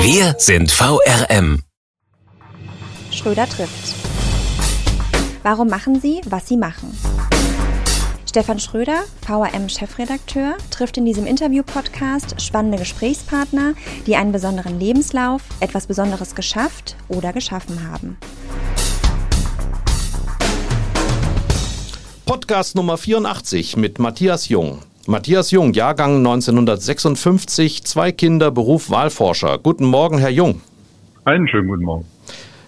Wir sind VRM. Schröder trifft. Warum machen Sie, was Sie machen? Stefan Schröder, VRM-Chefredakteur, trifft in diesem Interview-Podcast spannende Gesprächspartner, die einen besonderen Lebenslauf, etwas Besonderes geschafft oder geschaffen haben. Podcast Nummer 84 mit Matthias Jung. Matthias Jung, Jahrgang 1956, zwei Kinder, Beruf Wahlforscher. Guten Morgen, Herr Jung. Einen schönen guten Morgen.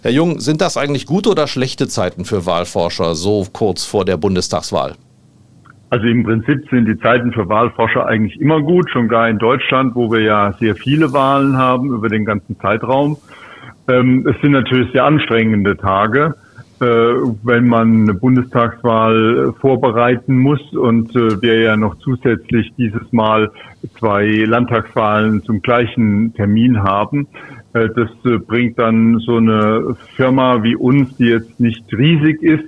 Herr Jung, sind das eigentlich gute oder schlechte Zeiten für Wahlforscher so kurz vor der Bundestagswahl? Also im Prinzip sind die Zeiten für Wahlforscher eigentlich immer gut, schon gar in Deutschland, wo wir ja sehr viele Wahlen haben über den ganzen Zeitraum. Ähm, es sind natürlich sehr anstrengende Tage, wenn man eine Bundestagswahl vorbereiten muss und äh, wir ja noch zusätzlich dieses Mal zwei Landtagswahlen zum gleichen Termin haben. Äh, das äh, bringt dann so eine Firma wie uns, die jetzt nicht riesig ist,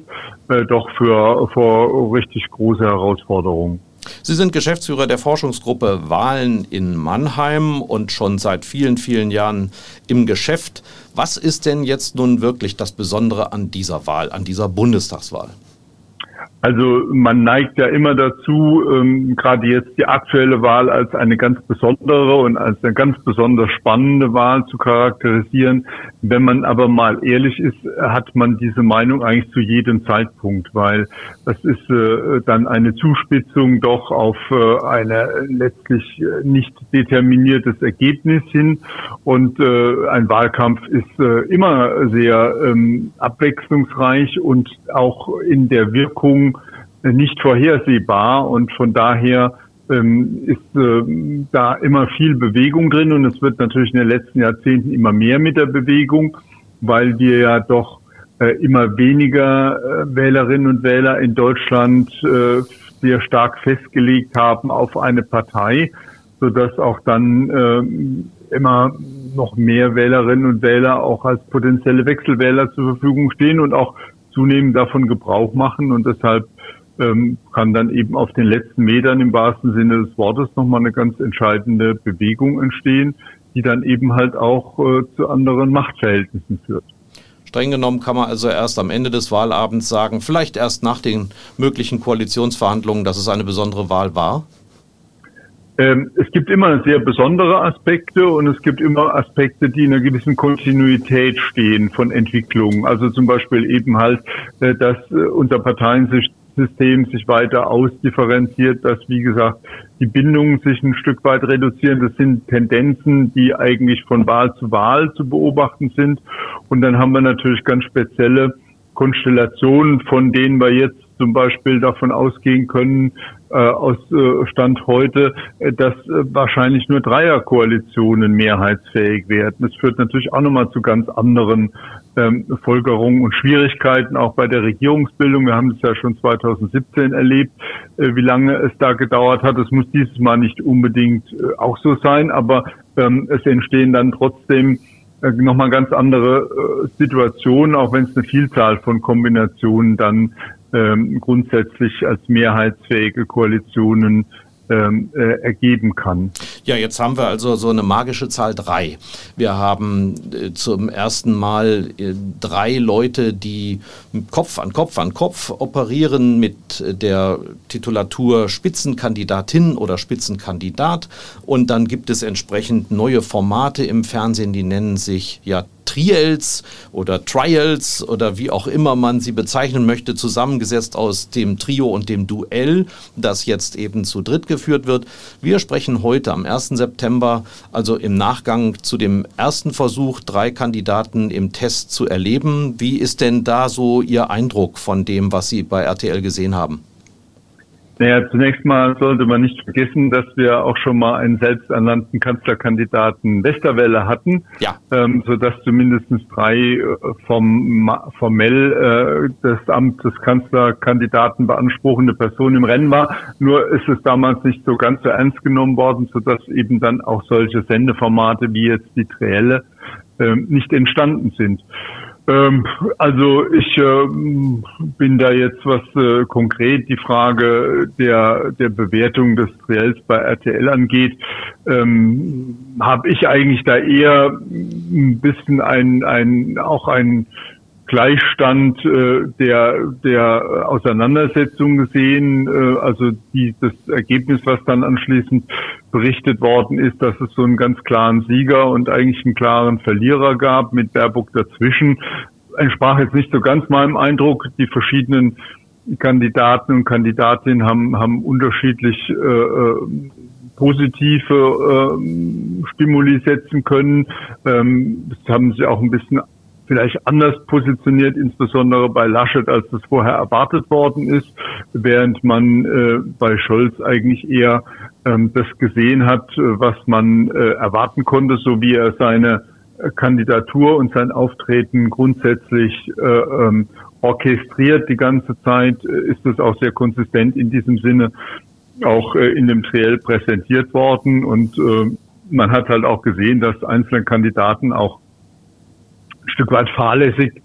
äh, doch für, vor richtig große Herausforderungen. Sie sind Geschäftsführer der Forschungsgruppe Wahlen in Mannheim und schon seit vielen, vielen Jahren im Geschäft. Was ist denn jetzt nun wirklich das Besondere an dieser Wahl, an dieser Bundestagswahl? Also man neigt ja immer dazu, ähm, gerade jetzt die aktuelle Wahl als eine ganz besondere und als eine ganz besonders spannende Wahl zu charakterisieren. Wenn man aber mal ehrlich ist, hat man diese Meinung eigentlich zu jedem Zeitpunkt, weil das ist äh, dann eine Zuspitzung doch auf äh, eine letztlich äh, nicht determiniertes Ergebnis hin. Und äh, ein Wahlkampf ist äh, immer sehr ähm, abwechslungsreich und auch in der Wirkung nicht vorhersehbar und von daher ähm, ist äh, da immer viel Bewegung drin und es wird natürlich in den letzten Jahrzehnten immer mehr mit der Bewegung, weil wir ja doch äh, immer weniger äh, Wählerinnen und Wähler in Deutschland äh, sehr stark festgelegt haben auf eine Partei, so dass auch dann äh, immer noch mehr Wählerinnen und Wähler auch als potenzielle Wechselwähler zur Verfügung stehen und auch zunehmend davon Gebrauch machen und deshalb ähm, kann dann eben auf den letzten Metern im wahrsten Sinne des Wortes nochmal eine ganz entscheidende Bewegung entstehen, die dann eben halt auch äh, zu anderen Machtverhältnissen führt. Streng genommen kann man also erst am Ende des Wahlabends sagen, vielleicht erst nach den möglichen Koalitionsverhandlungen, dass es eine besondere Wahl war? Ähm, es gibt immer sehr besondere Aspekte und es gibt immer Aspekte, die in einer gewissen Kontinuität stehen von Entwicklungen. Also zum Beispiel eben halt, äh, dass äh, unser Parteiensicht System sich weiter ausdifferenziert, dass, wie gesagt, die Bindungen sich ein Stück weit reduzieren. Das sind Tendenzen, die eigentlich von Wahl zu Wahl zu beobachten sind. Und dann haben wir natürlich ganz spezielle Konstellationen, von denen wir jetzt zum Beispiel davon ausgehen können, äh, aus äh, Stand heute, äh, dass äh, wahrscheinlich nur Dreierkoalitionen mehrheitsfähig werden. Das führt natürlich auch nochmal zu ganz anderen ähm, Folgerungen und Schwierigkeiten auch bei der Regierungsbildung. Wir haben es ja schon 2017 erlebt, äh, wie lange es da gedauert hat. Es muss dieses Mal nicht unbedingt äh, auch so sein, aber ähm, es entstehen dann trotzdem äh, nochmal ganz andere äh, Situationen, auch wenn es eine Vielzahl von Kombinationen dann ähm, grundsätzlich als mehrheitsfähige Koalitionen ähm, äh, ergeben kann. Ja, jetzt haben wir also so eine magische Zahl drei. Wir haben äh, zum ersten Mal äh, drei Leute, die Kopf an Kopf an Kopf operieren mit der Titulatur Spitzenkandidatin oder Spitzenkandidat. Und dann gibt es entsprechend neue Formate im Fernsehen, die nennen sich ja Trials oder Trials oder wie auch immer man sie bezeichnen möchte, zusammengesetzt aus dem Trio und dem Duell, das jetzt eben zu dritt geführt wird. Wir sprechen heute am 1. September, also im Nachgang zu dem ersten Versuch, drei Kandidaten im Test zu erleben. Wie ist denn da so Ihr Eindruck von dem, was Sie bei RTL gesehen haben? Naja, zunächst mal sollte man nicht vergessen, dass wir auch schon mal einen selbsternannten Kanzlerkandidaten Westerwelle hatten, ja. ähm, sodass zumindest drei äh, vom, formell äh, das Amt des Kanzlerkandidaten beanspruchende Personen im Rennen war. Nur ist es damals nicht so ganz so ernst genommen worden, sodass eben dann auch solche Sendeformate wie jetzt die Trielle äh, nicht entstanden sind. Ähm, also ich äh, bin da jetzt, was äh, konkret die Frage der, der Bewertung des Triels bei RTL angeht, ähm, habe ich eigentlich da eher ein bisschen ein, ein auch ein Gleichstand äh, der, der Auseinandersetzung gesehen. Äh, also die, das Ergebnis, was dann anschließend berichtet worden ist, dass es so einen ganz klaren Sieger und eigentlich einen klaren Verlierer gab mit Baerbock dazwischen, entsprach jetzt nicht so ganz meinem Eindruck. Die verschiedenen Kandidaten und Kandidatinnen haben, haben unterschiedlich äh, äh positive äh, Stimuli setzen können. Ähm, das haben sie auch ein bisschen vielleicht anders positioniert, insbesondere bei Laschet, als das vorher erwartet worden ist, während man äh, bei Scholz eigentlich eher das gesehen hat, was man äh, erwarten konnte, so wie er seine Kandidatur und sein Auftreten grundsätzlich äh, ähm, orchestriert die ganze Zeit, ist es auch sehr konsistent in diesem Sinne auch äh, in dem Triell präsentiert worden. Und äh, man hat halt auch gesehen, dass einzelne Kandidaten auch ein Stück weit fahrlässig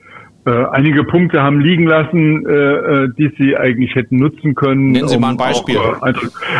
äh, einige Punkte haben liegen lassen, äh, äh, die sie eigentlich hätten nutzen können. Nennen Sie um mal ein Beispiel. Auch, äh,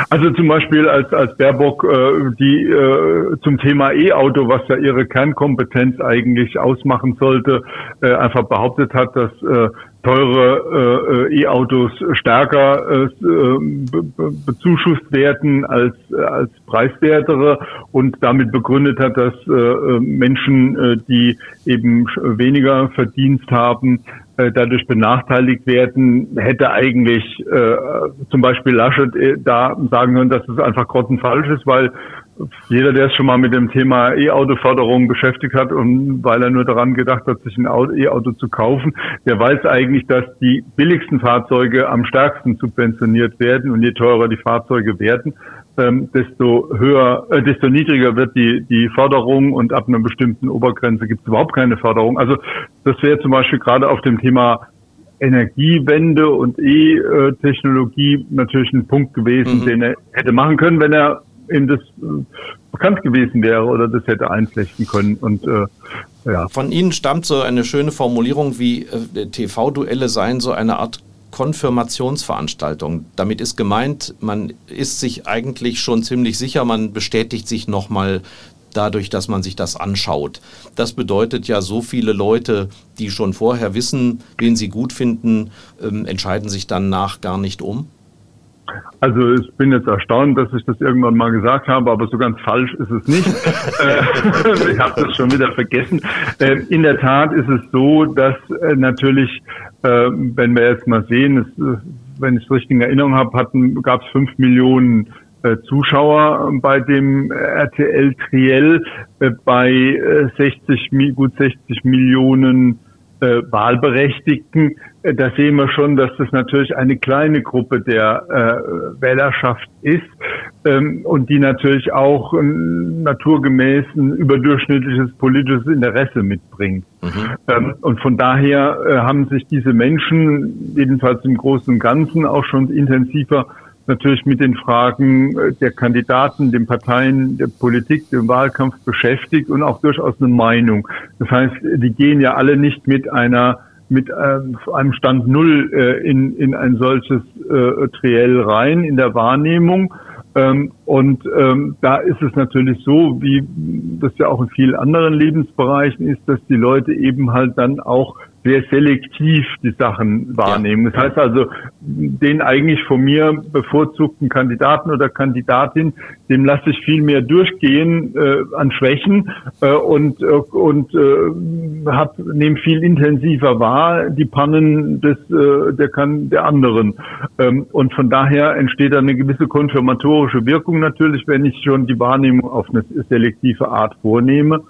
also zum Beispiel als, als Baerbock äh, die äh, zum Thema E-Auto, was ja ihre Kernkompetenz eigentlich ausmachen sollte, äh, einfach behauptet hat, dass äh, teure äh, E-Autos stärker äh, be bezuschusst werden als, äh, als preiswertere und damit begründet hat, dass äh, Menschen, äh, die eben weniger Verdienst haben, äh, dadurch benachteiligt werden, hätte eigentlich äh, zum Beispiel Laschet äh, da sagen können, dass es einfach grottenfalsch ist, weil jeder, der es schon mal mit dem Thema E-Auto-Förderung beschäftigt hat und weil er nur daran gedacht hat, sich ein E-Auto zu kaufen, der weiß eigentlich, dass die billigsten Fahrzeuge am stärksten subventioniert werden und je teurer die Fahrzeuge werden, ähm, desto höher, äh, desto niedriger wird die, die Förderung und ab einer bestimmten Obergrenze gibt es überhaupt keine Förderung. Also das wäre zum Beispiel gerade auf dem Thema Energiewende und E-Technologie natürlich ein Punkt gewesen, mhm. den er hätte machen können, wenn er ihm das äh, bekannt gewesen wäre oder das hätte einflechten können. Und äh, ja. Von Ihnen stammt so eine schöne Formulierung wie äh, TV-Duelle seien so eine Art Konfirmationsveranstaltung. Damit ist gemeint, man ist sich eigentlich schon ziemlich sicher, man bestätigt sich nochmal dadurch, dass man sich das anschaut. Das bedeutet ja, so viele Leute, die schon vorher wissen, wen sie gut finden, ähm, entscheiden sich dann nach gar nicht um. Also ich bin jetzt erstaunt, dass ich das irgendwann mal gesagt habe, aber so ganz falsch ist es nicht. Äh, ich habe das schon wieder vergessen. Äh, in der Tat ist es so, dass äh, natürlich, wenn wir jetzt mal sehen, wenn ich es richtig in Erinnerung habe, gab es fünf Millionen Zuschauer bei dem RTL Triell bei 60, gut 60 Millionen äh, Wahlberechtigten, äh, da sehen wir schon, dass das natürlich eine kleine Gruppe der äh, Wählerschaft ist ähm, und die natürlich auch ein naturgemäß ein überdurchschnittliches politisches Interesse mitbringt. Mhm. Ähm, und von daher äh, haben sich diese Menschen, jedenfalls im Großen und Ganzen, auch schon intensiver natürlich mit den Fragen äh, der Kandidaten, den Parteien, der Politik, dem Wahlkampf beschäftigt und auch durchaus eine Meinung. Das heißt, die gehen ja alle nicht mit einer mit ähm, einem Stand Null äh, in, in ein solches äh, Triell rein in der Wahrnehmung. Ähm, und ähm, da ist es natürlich so, wie das ja auch in vielen anderen Lebensbereichen ist, dass die Leute eben halt dann auch sehr selektiv die Sachen wahrnehmen. Ja. Das heißt also, den eigentlich von mir bevorzugten Kandidaten oder Kandidatin, dem lasse ich viel mehr durchgehen äh, an Schwächen äh, und, äh, und äh, hab, nehme viel intensiver wahr die Pannen des, äh, der, kann, der anderen. Ähm, und von daher entsteht da eine gewisse konfirmatorische Wirkung natürlich, wenn ich schon die Wahrnehmung auf eine selektive Art vornehme.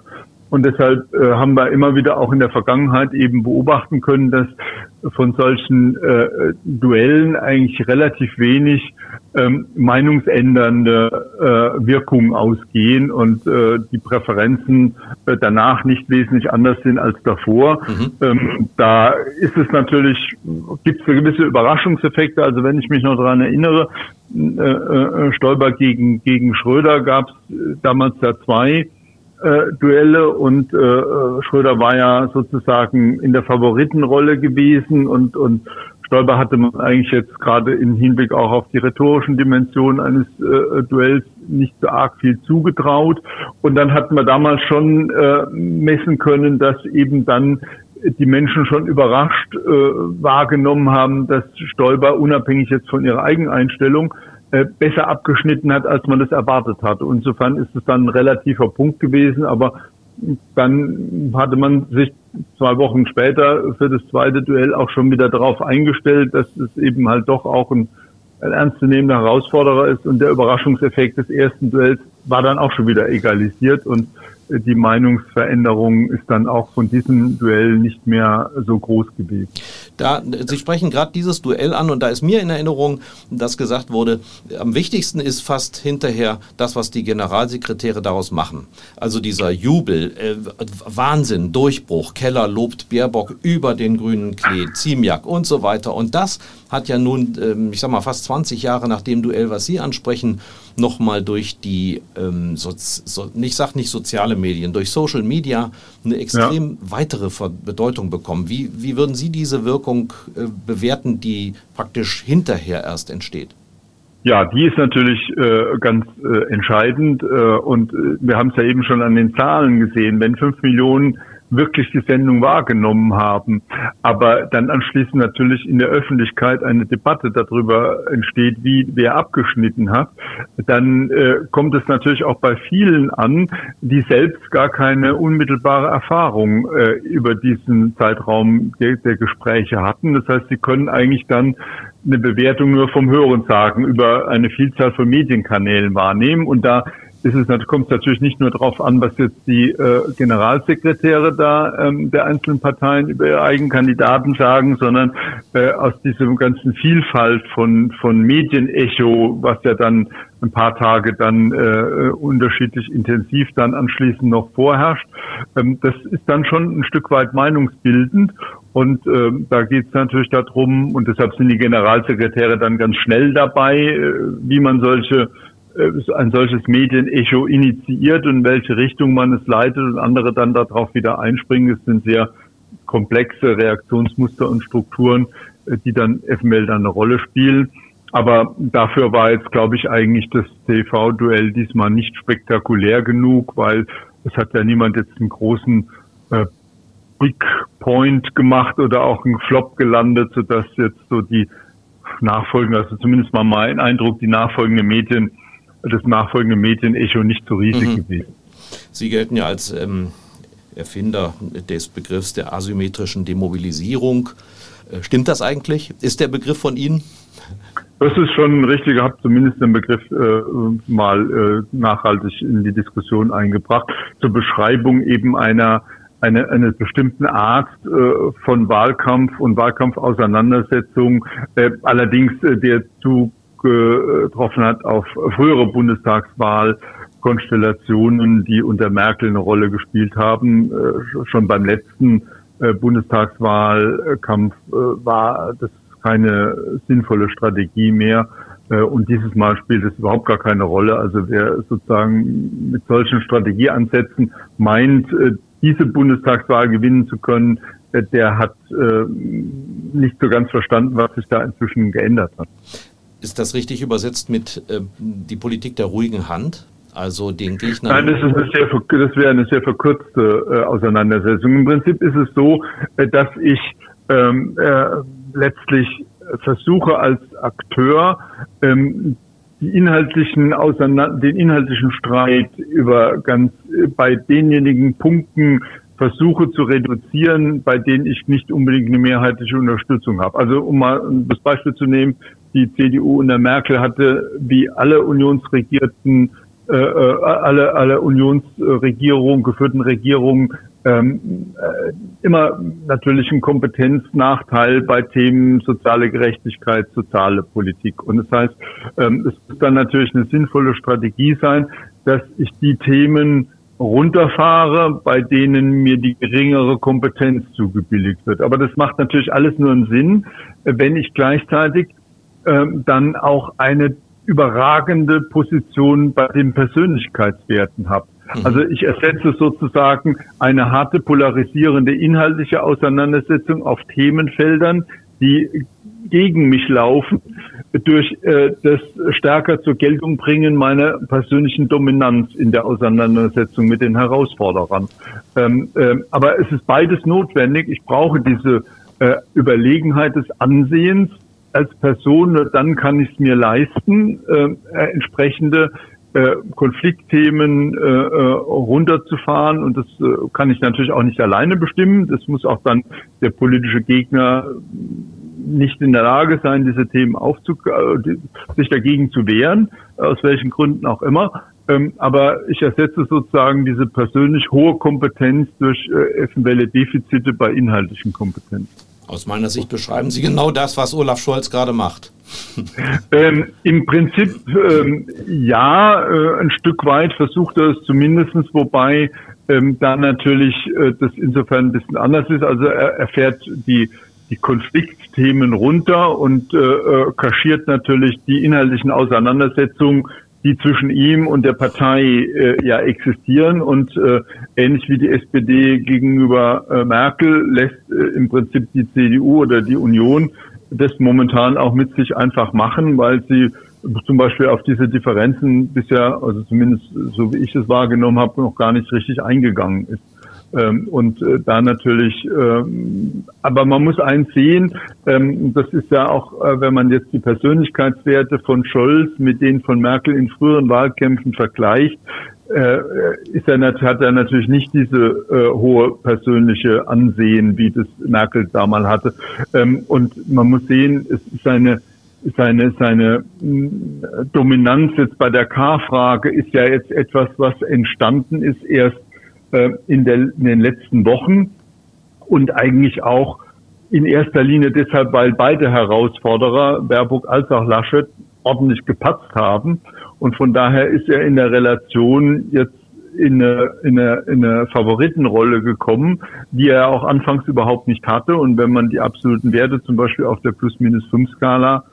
Und deshalb äh, haben wir immer wieder auch in der Vergangenheit eben beobachten können, dass von solchen äh, Duellen eigentlich relativ wenig ähm, meinungsändernde äh, Wirkungen ausgehen und äh, die Präferenzen äh, danach nicht wesentlich anders sind als davor. Mhm. Ähm, da ist es natürlich, gibt es gewisse Überraschungseffekte. Also wenn ich mich noch daran erinnere, äh, äh, Stolper gegen, gegen Schröder gab es äh, damals ja zwei äh, Duelle und äh, Schröder war ja sozusagen in der Favoritenrolle gewesen und, und Stolper hatte man eigentlich jetzt gerade im Hinblick auch auf die rhetorischen Dimensionen eines äh, Duells nicht so arg viel zugetraut. Und dann hatten wir damals schon äh, messen können, dass eben dann die Menschen schon überrascht äh, wahrgenommen haben, dass Stolper unabhängig jetzt von ihrer Eigeneinstellung äh, besser abgeschnitten hat, als man das erwartet hat. Insofern ist es dann ein relativer Punkt gewesen, aber dann hatte man sich zwei Wochen später für das zweite Duell auch schon wieder darauf eingestellt, dass es eben halt doch auch ein, ein ernstzunehmender Herausforderer ist und der Überraschungseffekt des ersten Duells war dann auch schon wieder egalisiert und die Meinungsveränderung ist dann auch von diesem Duell nicht mehr so groß gewesen. Da, Sie sprechen gerade dieses Duell an und da ist mir in Erinnerung, dass gesagt wurde, am wichtigsten ist fast hinterher das, was die Generalsekretäre daraus machen. Also dieser Jubel, äh, Wahnsinn, Durchbruch, Keller lobt Baerbock über den grünen Klee, Ziemiak und so weiter. Und das hat ja nun, ähm, ich sag mal, fast 20 Jahre nach dem Duell, was Sie ansprechen, nochmal durch die, ähm, so, so, ich sag nicht soziale Medien, durch Social Media eine extrem ja. weitere Bedeutung bekommen. Wie, wie würden Sie diese Wirkung äh, bewerten, die praktisch hinterher erst entsteht? Ja, die ist natürlich äh, ganz äh, entscheidend äh, und äh, wir haben es ja eben schon an den Zahlen gesehen. Wenn fünf Millionen wirklich die Sendung wahrgenommen haben. Aber dann anschließend natürlich in der Öffentlichkeit eine Debatte darüber entsteht, wie wer abgeschnitten hat, dann äh, kommt es natürlich auch bei vielen an, die selbst gar keine unmittelbare Erfahrung äh, über diesen Zeitraum der, der Gespräche hatten. Das heißt, sie können eigentlich dann eine Bewertung nur vom Hören sagen über eine Vielzahl von Medienkanälen wahrnehmen und da ist es, kommt es natürlich nicht nur darauf an, was jetzt die äh, Generalsekretäre da ähm, der einzelnen Parteien über ihre eigenen Kandidaten sagen, sondern äh, aus diesem ganzen Vielfalt von, von Medienecho, was ja dann ein paar Tage dann äh, unterschiedlich intensiv dann anschließend noch vorherrscht. Ähm, das ist dann schon ein Stück weit meinungsbildend. Und ähm, da geht es natürlich darum, und deshalb sind die Generalsekretäre dann ganz schnell dabei, äh, wie man solche ein solches Medienecho initiiert und in welche Richtung man es leitet und andere dann darauf wieder einspringen. Es sind sehr komplexe Reaktionsmuster und Strukturen, äh, die dann FML dann eine Rolle spielen. Aber dafür war jetzt, glaube ich, eigentlich das TV-Duell diesmal nicht spektakulär genug, weil es hat ja niemand jetzt einen großen äh, Big Point gemacht oder auch einen Flop gelandet, sodass jetzt so die nachfolgende, also zumindest mal mein Eindruck, die nachfolgenden Medien das nachfolgende Medienecho nicht so riesig mhm. gewesen. Sie gelten ja als ähm, Erfinder des Begriffs der asymmetrischen Demobilisierung. Äh, stimmt das eigentlich? Ist der Begriff von Ihnen? Das ist schon richtig. Ich habe zumindest den Begriff äh, mal äh, nachhaltig in die Diskussion eingebracht zur Beschreibung eben einer eine, eine bestimmten Art äh, von Wahlkampf und Wahlkampfauseinandersetzung, äh, allerdings äh, der zu getroffen hat auf frühere Bundestagswahlkonstellationen, die unter Merkel eine Rolle gespielt haben. Äh, schon beim letzten äh, Bundestagswahlkampf äh, war das keine sinnvolle Strategie mehr. Und dieses Mal spielt es überhaupt gar keine Rolle. Also wer sozusagen mit solchen Strategieansätzen meint, diese Bundestagswahl gewinnen zu können, der hat nicht so ganz verstanden, was sich da inzwischen geändert hat. Ist das richtig übersetzt mit äh, die Politik der ruhigen Hand? Also den Gegner. Nein, das, sehr, das wäre eine sehr verkürzte äh, Auseinandersetzung. Im Prinzip ist es so, äh, dass ich ähm, äh, letztlich versuche als Akteur ähm, die inhaltlichen den inhaltlichen Streit über ganz äh, bei denjenigen Punkten versuche zu reduzieren, bei denen ich nicht unbedingt eine mehrheitliche Unterstützung habe. Also um mal das Beispiel zu nehmen, die CDU unter Merkel hatte, wie alle unionsregierten, äh, äh, alle, alle Unionsregierungen, geführten Regierungen, ähm, äh, immer natürlich ein Kompetenznachteil bei Themen soziale Gerechtigkeit, soziale Politik. Und das heißt, ähm, es muss dann natürlich eine sinnvolle Strategie sein, dass ich die Themen runterfahre, bei denen mir die geringere Kompetenz zugebilligt wird. Aber das macht natürlich alles nur einen Sinn, wenn ich gleichzeitig dann auch eine überragende Position bei den Persönlichkeitswerten habe. Mhm. Also ich ersetze sozusagen eine harte, polarisierende inhaltliche Auseinandersetzung auf Themenfeldern, die gegen mich laufen, durch äh, das stärker zur Geltung bringen meiner persönlichen Dominanz in der Auseinandersetzung mit den Herausforderern. Ähm, äh, aber es ist beides notwendig. Ich brauche diese äh, Überlegenheit des Ansehens als Person, dann kann ich es mir leisten, äh, entsprechende äh, Konfliktthemen äh, äh, runterzufahren. Und das äh, kann ich natürlich auch nicht alleine bestimmen. Das muss auch dann der politische Gegner nicht in der Lage sein, diese Themen aufzu äh, sich dagegen zu wehren, aus welchen Gründen auch immer. Ähm, aber ich ersetze sozusagen diese persönlich hohe Kompetenz durch äh, eventuelle Defizite bei inhaltlichen Kompetenzen. Aus meiner Sicht beschreiben Sie genau das, was Olaf Scholz gerade macht. Ähm, Im Prinzip ähm, ja, äh, ein Stück weit versucht er es zumindestens, wobei ähm, da natürlich äh, das insofern ein bisschen anders ist. Also er, er fährt die die Konfliktthemen runter und äh, äh kaschiert natürlich die inhaltlichen Auseinandersetzungen die zwischen ihm und der Partei äh, ja existieren und äh, ähnlich wie die SPD gegenüber äh, Merkel lässt äh, im Prinzip die CDU oder die Union das momentan auch mit sich einfach machen, weil sie zum Beispiel auf diese Differenzen bisher, also zumindest so wie ich es wahrgenommen habe, noch gar nicht richtig eingegangen ist. Ähm, und äh, da natürlich, ähm, aber man muss eins sehen, ähm, das ist ja auch, äh, wenn man jetzt die Persönlichkeitswerte von Scholz mit denen von Merkel in früheren Wahlkämpfen vergleicht, äh, ist er, hat er natürlich nicht diese äh, hohe persönliche Ansehen, wie das Merkel damals hatte. Ähm, und man muss sehen, es ist eine seine, seine Dominanz jetzt bei der K-Frage ist ja jetzt etwas, was entstanden ist erst äh, in, der, in den letzten Wochen und eigentlich auch in erster Linie deshalb, weil beide Herausforderer, Baerbock als auch Laschet, ordentlich gepatzt haben. Und von daher ist er in der Relation jetzt in eine, in eine, in eine Favoritenrolle gekommen, die er auch anfangs überhaupt nicht hatte. Und wenn man die absoluten Werte zum Beispiel auf der Plus-Minus-5-Skala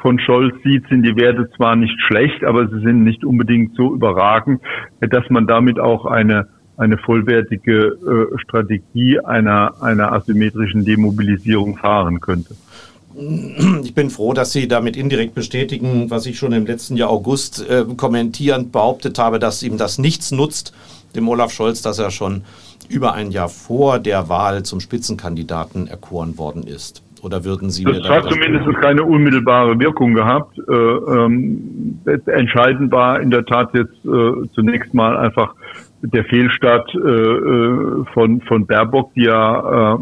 von Scholz sieht, sind die Werte zwar nicht schlecht, aber sie sind nicht unbedingt so überragend, dass man damit auch eine eine vollwertige äh, Strategie einer, einer asymmetrischen Demobilisierung fahren könnte. Ich bin froh, dass Sie damit indirekt bestätigen, was ich schon im letzten Jahr August äh, kommentierend behauptet habe, dass ihm das nichts nutzt, dem Olaf Scholz, dass er schon über ein Jahr vor der Wahl zum Spitzenkandidaten erkoren worden ist. Oder würden Sie das hat zumindest keine unmittelbare Wirkung gehabt. Äh, ähm, entscheidend war in der Tat jetzt äh, zunächst mal einfach der Fehlstart äh, äh, von, von Baerbock, die ja äh,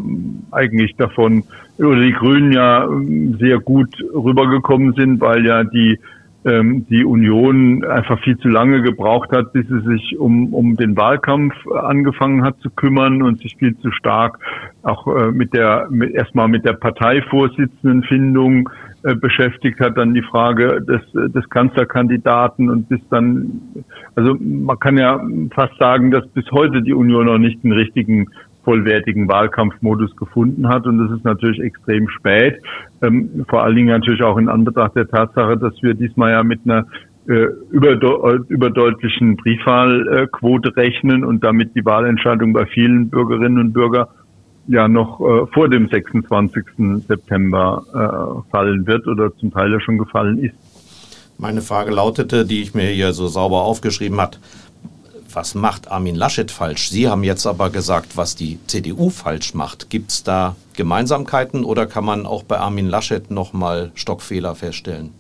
eigentlich davon, oder die Grünen ja ähm, sehr gut rübergekommen sind, weil ja die, ähm, die Union einfach viel zu lange gebraucht hat, bis sie sich um, um den Wahlkampf angefangen hat zu kümmern und sich viel zu stark auch äh, mit der, mit, erstmal mit der Parteivorsitzendenfindung äh, beschäftigt hat, dann die Frage des, des Kanzlerkandidaten und bis dann, also man kann ja fast sagen, dass bis heute die Union noch nicht einen richtigen vollwertigen Wahlkampfmodus gefunden hat. Und das ist natürlich extrem spät, ähm, vor allen Dingen natürlich auch in Anbetracht der Tatsache, dass wir diesmal ja mit einer äh, überdeutlichen Briefwahlquote rechnen und damit die Wahlentscheidung bei vielen Bürgerinnen und Bürgern ja noch äh, vor dem 26. September äh, fallen wird oder zum Teil ja schon gefallen ist. Meine Frage lautete, die ich mir hier so sauber aufgeschrieben hat, was macht Armin Laschet falsch? Sie haben jetzt aber gesagt, was die CDU falsch macht. Gibt es da Gemeinsamkeiten oder kann man auch bei Armin Laschet nochmal Stockfehler feststellen?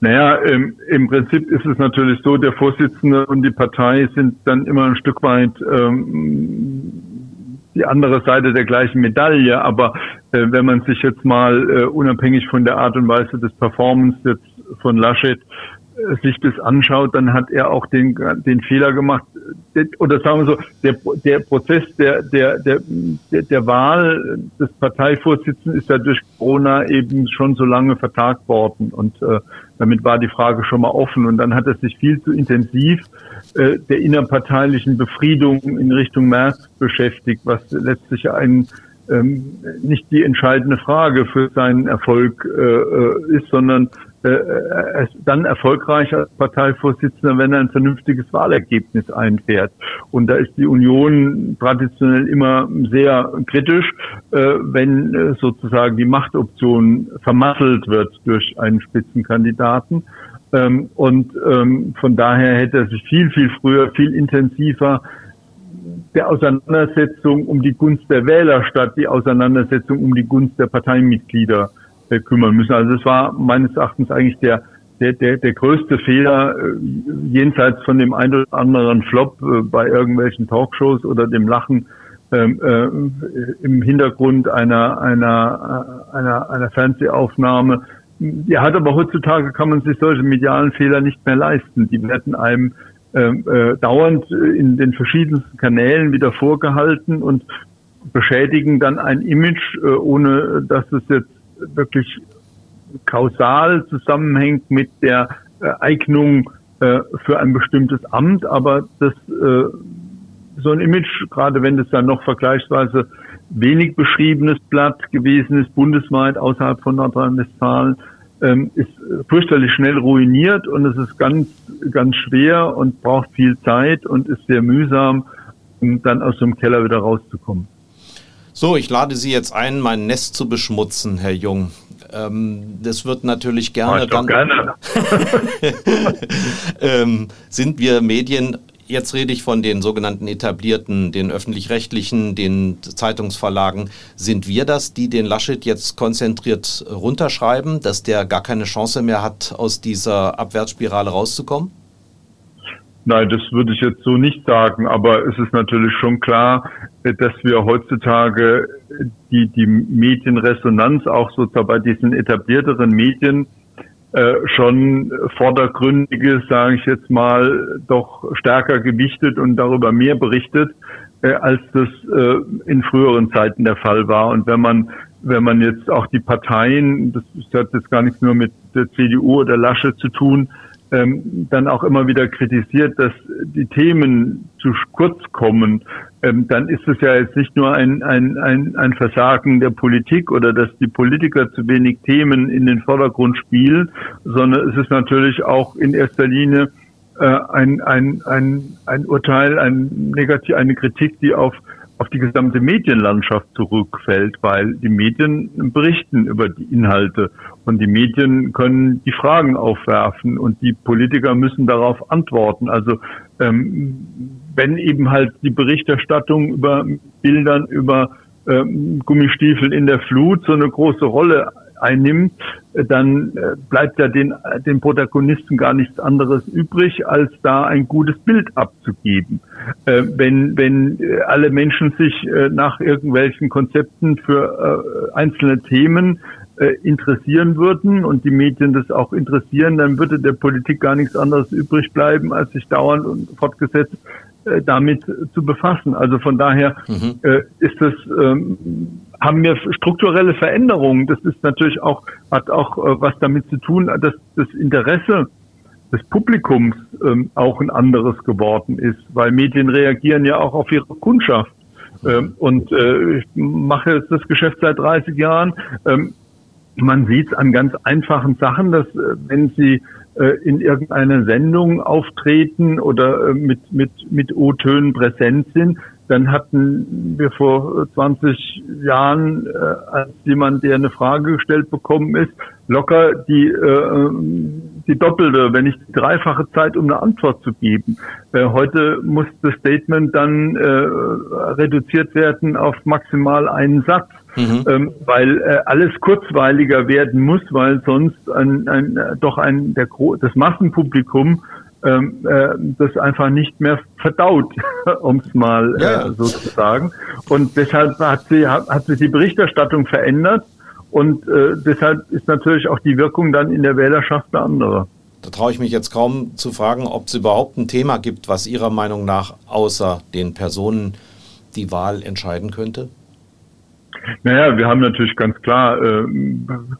Naja, im, im Prinzip ist es natürlich so, der Vorsitzende und die Partei sind dann immer ein Stück weit ähm, die andere Seite der gleichen Medaille. Aber äh, wenn man sich jetzt mal äh, unabhängig von der Art und Weise des Performance jetzt von Laschet sich das anschaut, dann hat er auch den, den Fehler gemacht, oder sagen wir so, der, der Prozess der, der, der, der Wahl des Parteivorsitzenden ist ja durch Corona eben schon so lange vertagt worden und äh, damit war die Frage schon mal offen. Und dann hat er sich viel zu intensiv äh, der innerparteilichen Befriedung in Richtung März beschäftigt, was letztlich ein ähm, nicht die entscheidende Frage für seinen Erfolg äh, äh ist, sondern äh, ist dann erfolgreich als Parteivorsitzender, wenn er ein vernünftiges Wahlergebnis einfährt. Und da ist die Union traditionell immer sehr kritisch, äh, wenn äh, sozusagen die Machtoption vermasselt wird durch einen Spitzenkandidaten. Ähm, und ähm, von daher hätte er sich viel, viel früher, viel intensiver der Auseinandersetzung um die Gunst der Wähler statt die Auseinandersetzung um die Gunst der Parteimitglieder äh, kümmern müssen. Also es war meines Erachtens eigentlich der, der, der, der größte Fehler äh, jenseits von dem einen oder anderen Flop äh, bei irgendwelchen Talkshows oder dem Lachen ähm, äh, im Hintergrund einer, einer, äh, einer, einer Fernsehaufnahme. Ja, hat aber heutzutage kann man sich solche medialen Fehler nicht mehr leisten. Die werden einem ähm, äh, dauernd in den verschiedensten Kanälen wieder vorgehalten und beschädigen dann ein Image, äh, ohne dass es jetzt wirklich kausal zusammenhängt mit der äh, Eignung äh, für ein bestimmtes Amt, aber das äh, so ein Image, gerade wenn es dann noch vergleichsweise wenig beschriebenes Blatt gewesen ist, bundesweit außerhalb von Nordrhein-Westfalen, ähm, ist fürchterlich schnell ruiniert und es ist ganz, ganz schwer und braucht viel Zeit und ist sehr mühsam, um dann aus dem Keller wieder rauszukommen. So, ich lade Sie jetzt ein, mein Nest zu beschmutzen, Herr Jung. Ähm, das wird natürlich gerne dann. Gerne. ähm, sind wir Medien jetzt rede ich von den sogenannten etablierten, den öffentlich-rechtlichen, den Zeitungsverlagen. Sind wir das, die den Laschet jetzt konzentriert runterschreiben, dass der gar keine Chance mehr hat, aus dieser Abwärtsspirale rauszukommen? Nein, das würde ich jetzt so nicht sagen, aber es ist natürlich schon klar, dass wir heutzutage die, die Medienresonanz auch sozusagen bei diesen etablierteren Medien äh, schon vordergründiges, sage ich jetzt mal, doch stärker gewichtet und darüber mehr berichtet, äh, als das äh, in früheren Zeiten der Fall war. Und wenn man wenn man jetzt auch die Parteien, das hat jetzt gar nichts nur mit der CDU oder Lasche zu tun, ähm, dann auch immer wieder kritisiert, dass die Themen zu kurz kommen, ähm, dann ist es ja jetzt nicht nur ein, ein, ein, ein Versagen der Politik oder dass die Politiker zu wenig Themen in den Vordergrund spielen, sondern es ist natürlich auch in erster Linie äh, ein, ein, ein, ein Urteil, ein Negativ, eine Kritik, die auf auf die gesamte Medienlandschaft zurückfällt, weil die Medien berichten über die Inhalte und die Medien können die Fragen aufwerfen und die Politiker müssen darauf antworten. Also ähm, wenn eben halt die Berichterstattung über Bildern über ähm, Gummistiefel in der Flut so eine große Rolle einnimmt, dann äh, bleibt ja den, den Protagonisten gar nichts anderes übrig, als da ein gutes Bild abzugeben. Äh, wenn, wenn äh, alle Menschen sich nach irgendwelchen Konzepten für einzelne Themen interessieren würden und die Medien das auch interessieren, dann würde der Politik gar nichts anderes übrig bleiben, als sich dauernd und fortgesetzt damit zu befassen. Also von daher mhm. ist das ähm, haben wir strukturelle Veränderungen. Das ist natürlich auch, hat auch äh, was damit zu tun, dass das Interesse des Publikums ähm, auch ein anderes geworden ist, weil Medien reagieren ja auch auf ihre Kundschaft. Ähm, und äh, ich mache jetzt das Geschäft seit 30 Jahren. Ähm, man sieht es an ganz einfachen Sachen, dass äh, wenn Sie äh, in irgendeiner Sendung auftreten oder äh, mit, mit, mit O-Tönen präsent sind, dann hatten wir vor 20 Jahren, äh, als jemand, der eine Frage gestellt bekommen ist, locker die, äh, die doppelte, wenn nicht die dreifache Zeit, um eine Antwort zu geben. Äh, heute muss das Statement dann äh, reduziert werden auf maximal einen Satz. Mhm. Ähm, weil äh, alles kurzweiliger werden muss, weil sonst ein, ein, doch ein der das Massenpublikum ähm, äh, das einfach nicht mehr verdaut, um es mal äh, ja. so zu sagen. Und deshalb hat sie hat, hat sich die Berichterstattung verändert und äh, deshalb ist natürlich auch die Wirkung dann in der Wählerschaft eine andere. Da traue ich mich jetzt kaum zu fragen, ob es überhaupt ein Thema gibt, was Ihrer Meinung nach außer den Personen die Wahl entscheiden könnte. Naja, wir haben natürlich ganz klar äh,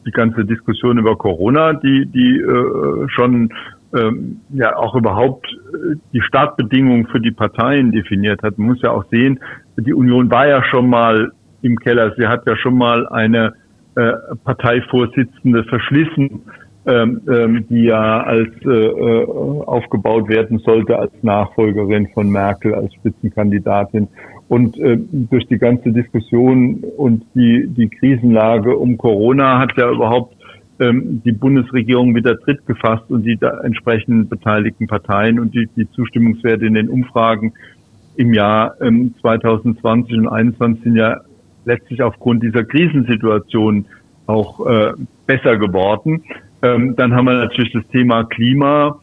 die ganze Diskussion über Corona, die, die äh, schon ähm, ja auch überhaupt äh, die Startbedingungen für die Parteien definiert hat. Man muss ja auch sehen, die Union war ja schon mal im Keller. Sie hat ja schon mal eine äh, Parteivorsitzende verschlissen, ähm, ähm, die ja als äh, äh, aufgebaut werden sollte als Nachfolgerin von Merkel, als Spitzenkandidatin. Und äh, durch die ganze Diskussion und die, die Krisenlage um Corona hat ja überhaupt ähm, die Bundesregierung wieder Tritt gefasst und die da entsprechenden beteiligten Parteien und die, die Zustimmungswerte in den Umfragen im Jahr ähm, 2020 und 2021 sind ja letztlich aufgrund dieser Krisensituation auch äh, besser geworden. Ähm, dann haben wir natürlich das Thema Klima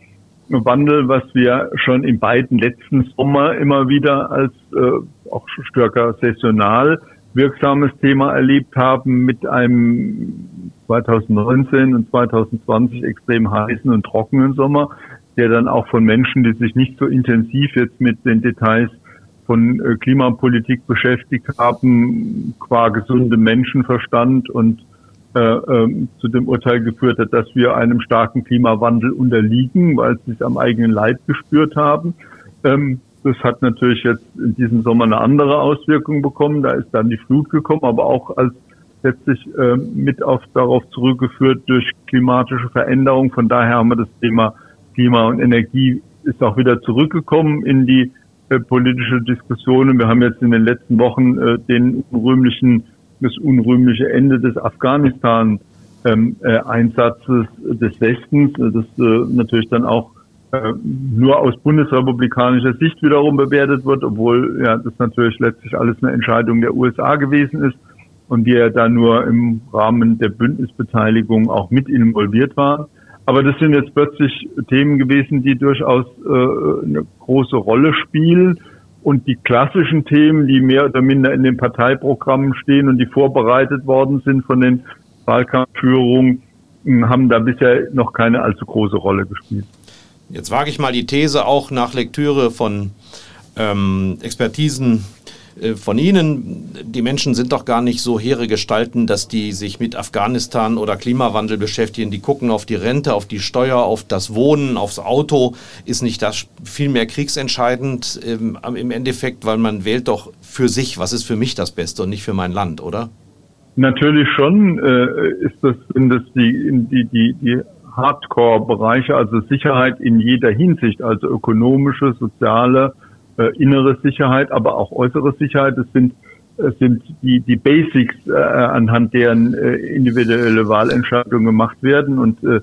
Wandel, was wir schon in beiden letzten Sommer immer wieder als äh, auch stärker saisonal wirksames Thema erlebt haben mit einem 2019 und 2020 extrem heißen und trockenen Sommer, der dann auch von Menschen, die sich nicht so intensiv jetzt mit den Details von äh, Klimapolitik beschäftigt haben, qua gesundem Menschenverstand und äh, äh, zu dem Urteil geführt hat, dass wir einem starken Klimawandel unterliegen, weil sie es am eigenen Leib gespürt haben. Ähm, das hat natürlich jetzt in diesem Sommer eine andere Auswirkung bekommen. Da ist dann die Flut gekommen, aber auch als letztlich äh, mit auf, darauf zurückgeführt durch klimatische Veränderungen. Von daher haben wir das Thema Klima und Energie ist auch wieder zurückgekommen in die äh, politische Diskussion. Und wir haben jetzt in den letzten Wochen äh, den unrühmlichen das unrühmliche Ende des Afghanistan-Einsatzes ähm, äh, des Westens, das äh, natürlich dann auch äh, nur aus bundesrepublikanischer Sicht wiederum bewertet wird, obwohl ja das natürlich letztlich alles eine Entscheidung der USA gewesen ist und die ja da nur im Rahmen der Bündnisbeteiligung auch mit involviert waren. Aber das sind jetzt plötzlich Themen gewesen, die durchaus äh, eine große Rolle spielen und die klassischen Themen, die mehr oder minder in den Parteiprogrammen stehen und die vorbereitet worden sind von den Wahlkampfführungen, hm, haben da bisher noch keine allzu große Rolle gespielt. Jetzt wage ich mal die These auch nach Lektüre von ähm, Expertisen von Ihnen. Die Menschen sind doch gar nicht so hehre Gestalten, dass die sich mit Afghanistan oder Klimawandel beschäftigen. Die gucken auf die Rente, auf die Steuer, auf das Wohnen, aufs Auto. Ist nicht das viel mehr kriegsentscheidend ähm, im Endeffekt, weil man wählt doch für sich, was ist für mich das Beste und nicht für mein Land, oder? Natürlich schon äh, ist das, sind das die, die, die, die Hardcore-Bereiche, also Sicherheit in jeder Hinsicht, also ökonomische, soziale, äh, innere Sicherheit, aber auch äußere Sicherheit. Das sind, es sind die, die Basics, äh, anhand deren äh, individuelle Wahlentscheidungen gemacht werden. Und äh,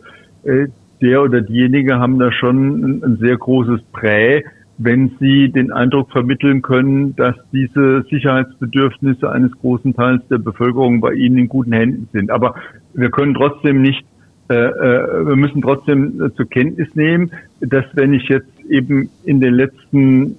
äh, der oder diejenige haben da schon ein, ein sehr großes Prä, wenn sie den Eindruck vermitteln können, dass diese Sicherheitsbedürfnisse eines großen Teils der Bevölkerung bei ihnen in guten Händen sind. Aber wir können trotzdem nicht, äh, äh, wir müssen trotzdem zur Kenntnis nehmen, dass wenn ich jetzt eben in den letzten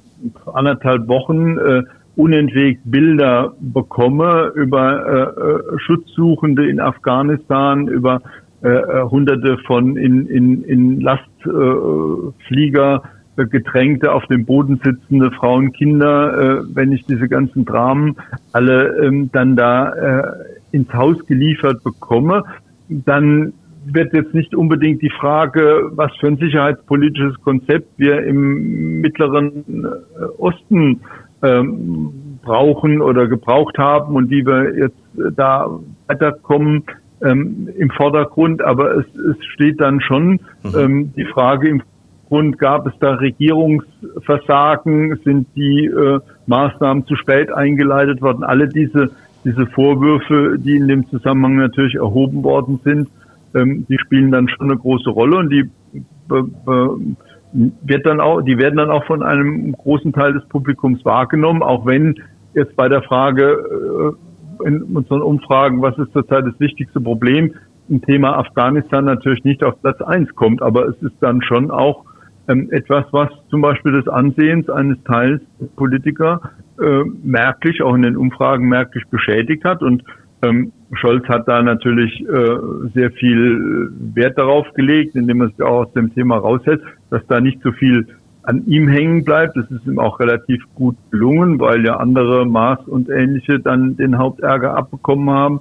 anderthalb Wochen äh, unentwegt Bilder bekomme über äh, äh, Schutzsuchende in Afghanistan, über äh, äh hunderte von in, in, in Lastflieger äh, getränkte, auf dem Boden sitzende Frauen, Kinder, äh, wenn ich diese ganzen Dramen alle ähm, dann da äh, ins Haus geliefert bekomme, dann wird jetzt nicht unbedingt die Frage, was für ein sicherheitspolitisches Konzept wir im Mittleren äh, Osten ähm, brauchen oder gebraucht haben und wie wir jetzt da weiterkommen ähm, im Vordergrund. Aber es, es steht dann schon mhm. ähm, die Frage im Grund, gab es da Regierungsversagen, sind die äh, Maßnahmen zu spät eingeleitet worden? Alle diese, diese Vorwürfe, die in dem Zusammenhang natürlich erhoben worden sind, ähm, die spielen dann schon eine große Rolle und die wird dann auch, die werden dann auch von einem großen Teil des Publikums wahrgenommen, auch wenn jetzt bei der Frage äh, in unseren Umfragen, was ist zurzeit das wichtigste Problem, ein Thema Afghanistan natürlich nicht auf Platz eins kommt, aber es ist dann schon auch ähm, etwas, was zum Beispiel des Ansehens eines Teils Politiker äh, merklich, auch in den Umfragen merklich beschädigt hat und Ähm, Scholz hat da natürlich äh, sehr viel Wert darauf gelegt, indem er sich auch aus dem Thema raushält, dass da nicht so viel an ihm hängen bleibt. Das ist ihm auch relativ gut gelungen, weil ja andere Maas und ähnliche dann den Hauptärger abbekommen haben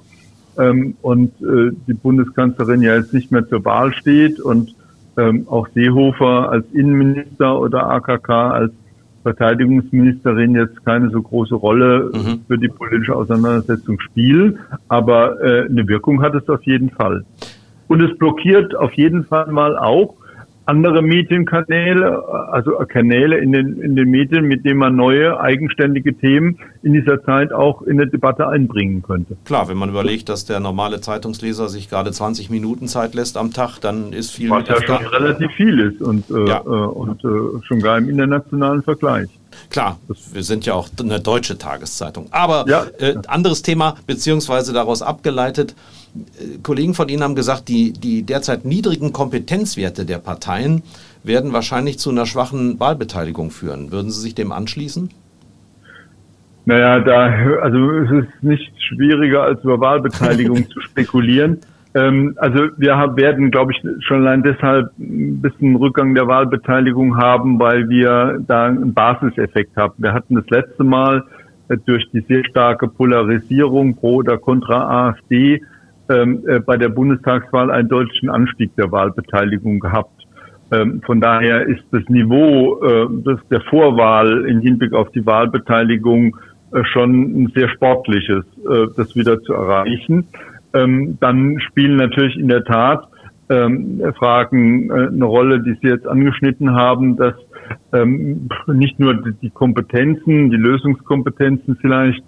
ähm, und äh, die Bundeskanzlerin ja jetzt nicht mehr zur Wahl steht und ähm, auch Seehofer als Innenminister oder AKK als Verteidigungsministerin jetzt keine so große Rolle mhm. für die politische Auseinandersetzung spielen, aber äh, eine Wirkung hat es auf jeden Fall. Und es blockiert auf jeden Fall mal auch andere Medienkanäle, also Kanäle in den, in den Medien, mit denen man neue, eigenständige Themen in dieser Zeit auch in eine Debatte einbringen könnte. Klar, wenn man überlegt, dass der normale Zeitungsleser sich gerade 20 Minuten Zeit lässt am Tag, dann ist viel. Was ja schon relativ viel ist und, äh, ja. äh, und äh, schon gar im internationalen Vergleich. Klar, wir sind ja auch eine deutsche Tageszeitung. Aber ja. äh, anderes Thema, beziehungsweise daraus abgeleitet, Kollegen von Ihnen haben gesagt, die, die derzeit niedrigen Kompetenzwerte der Parteien werden wahrscheinlich zu einer schwachen Wahlbeteiligung führen. Würden Sie sich dem anschließen? Naja, da, also es ist nicht schwieriger als über Wahlbeteiligung zu spekulieren. Ähm, also wir haben, werden, glaube ich, schon allein deshalb ein bisschen Rückgang der Wahlbeteiligung haben, weil wir da einen Basiseffekt haben. Wir hatten das letzte Mal äh, durch die sehr starke Polarisierung pro oder contra AfD ähm, äh, bei der Bundestagswahl einen deutlichen Anstieg der Wahlbeteiligung gehabt. Ähm, von daher ist das Niveau äh, das der Vorwahl im Hinblick auf die Wahlbeteiligung äh, schon ein sehr sportliches, äh, das wieder zu erreichen. Ähm, dann spielen natürlich in der Tat ähm, Fragen äh, eine Rolle, die Sie jetzt angeschnitten haben, dass ähm, nicht nur die Kompetenzen, die Lösungskompetenzen vielleicht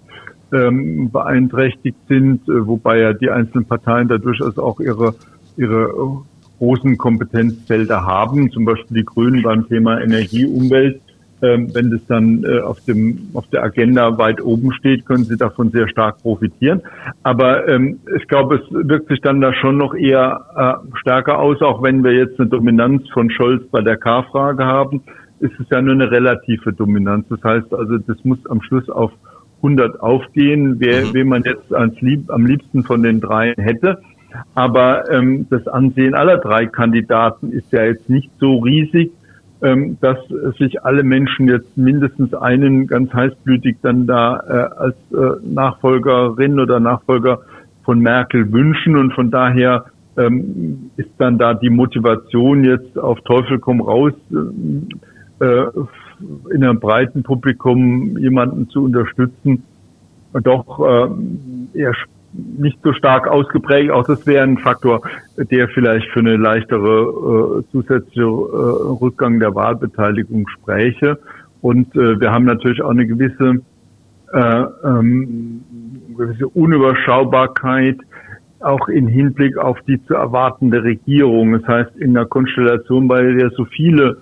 ähm, beeinträchtigt sind, äh, wobei ja die einzelnen Parteien da durchaus auch ihre, ihre großen Kompetenzfelder haben, zum Beispiel die Grünen beim Thema Energie, Umwelt. Ähm, wenn das dann äh, auf, dem, auf der Agenda weit oben steht, können sie davon sehr stark profitieren. Aber ähm, ich glaube, es wirkt sich dann da schon noch eher äh, stärker aus, auch wenn wir jetzt eine Dominanz von Scholz bei der K-Frage haben, ist es ja nur eine relative Dominanz. Das heißt also, das muss am Schluss auf 100 aufgehen, wer, mhm. wen man jetzt als lieb, am liebsten von den drei hätte. Aber ähm, das Ansehen aller drei Kandidaten ist ja jetzt nicht so riesig, dass sich alle Menschen jetzt mindestens einen ganz heißblütig dann da äh, als äh, Nachfolgerin oder Nachfolger von Merkel wünschen. Und von daher ähm, ist dann da die Motivation jetzt auf Teufel komm raus äh, in einem breiten Publikum jemanden zu unterstützen, doch äh, eher nicht so stark ausgeprägt. Auch das wäre ein Faktor, der vielleicht für eine leichtere äh, zusätzliche äh, Rückgang der Wahlbeteiligung spräche. Und äh, wir haben natürlich auch eine gewisse, äh, ähm, gewisse Unüberschaubarkeit auch in Hinblick auf die zu erwartende Regierung. Das heißt, in einer Konstellation, bei der so viele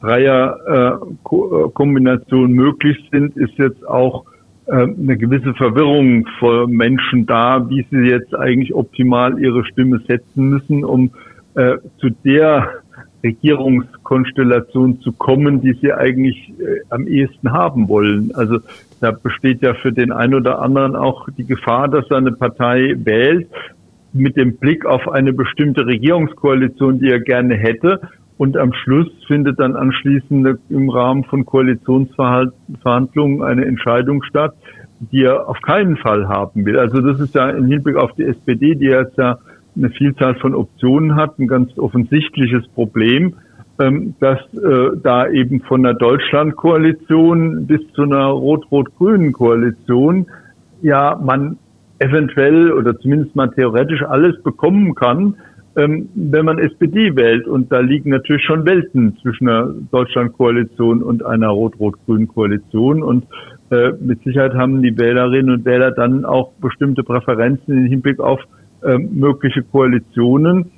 Dreierkombinationen äh, möglich sind, ist jetzt auch äh, eine gewisse Verwirrung vor Menschen da, wie sie jetzt eigentlich optimal ihre Stimme setzen müssen, um äh, zu der Regierungskonstellation zu kommen, die sie eigentlich äh, am ehesten haben wollen. Also da besteht ja für den einen oder anderen auch die Gefahr, dass er eine Partei wählt mit dem Blick auf eine bestimmte Regierungskoalition, die er gerne hätte und am Schluss findet dann anschließend im Rahmen von Koalitionsverhandlungen eine Entscheidung statt, die er auf keinen Fall haben will. Also das ist ja im Hinblick auf die SPD, die jetzt ja eine Vielzahl von Optionen hat, ein ganz offensichtliches Problem, ähm, dass äh, da eben von der Deutschlandkoalition bis zu einer rot-rot-grünen Koalition ja man eventuell oder zumindest mal theoretisch alles bekommen kann, ähm, wenn man SPD wählt. Und da liegen natürlich schon Welten zwischen einer Deutschlandkoalition und einer rot-rot-grünen Koalition. Und äh, mit Sicherheit haben die Wählerinnen und Wähler dann auch bestimmte Präferenzen im Hinblick auf äh, mögliche Koalitionen,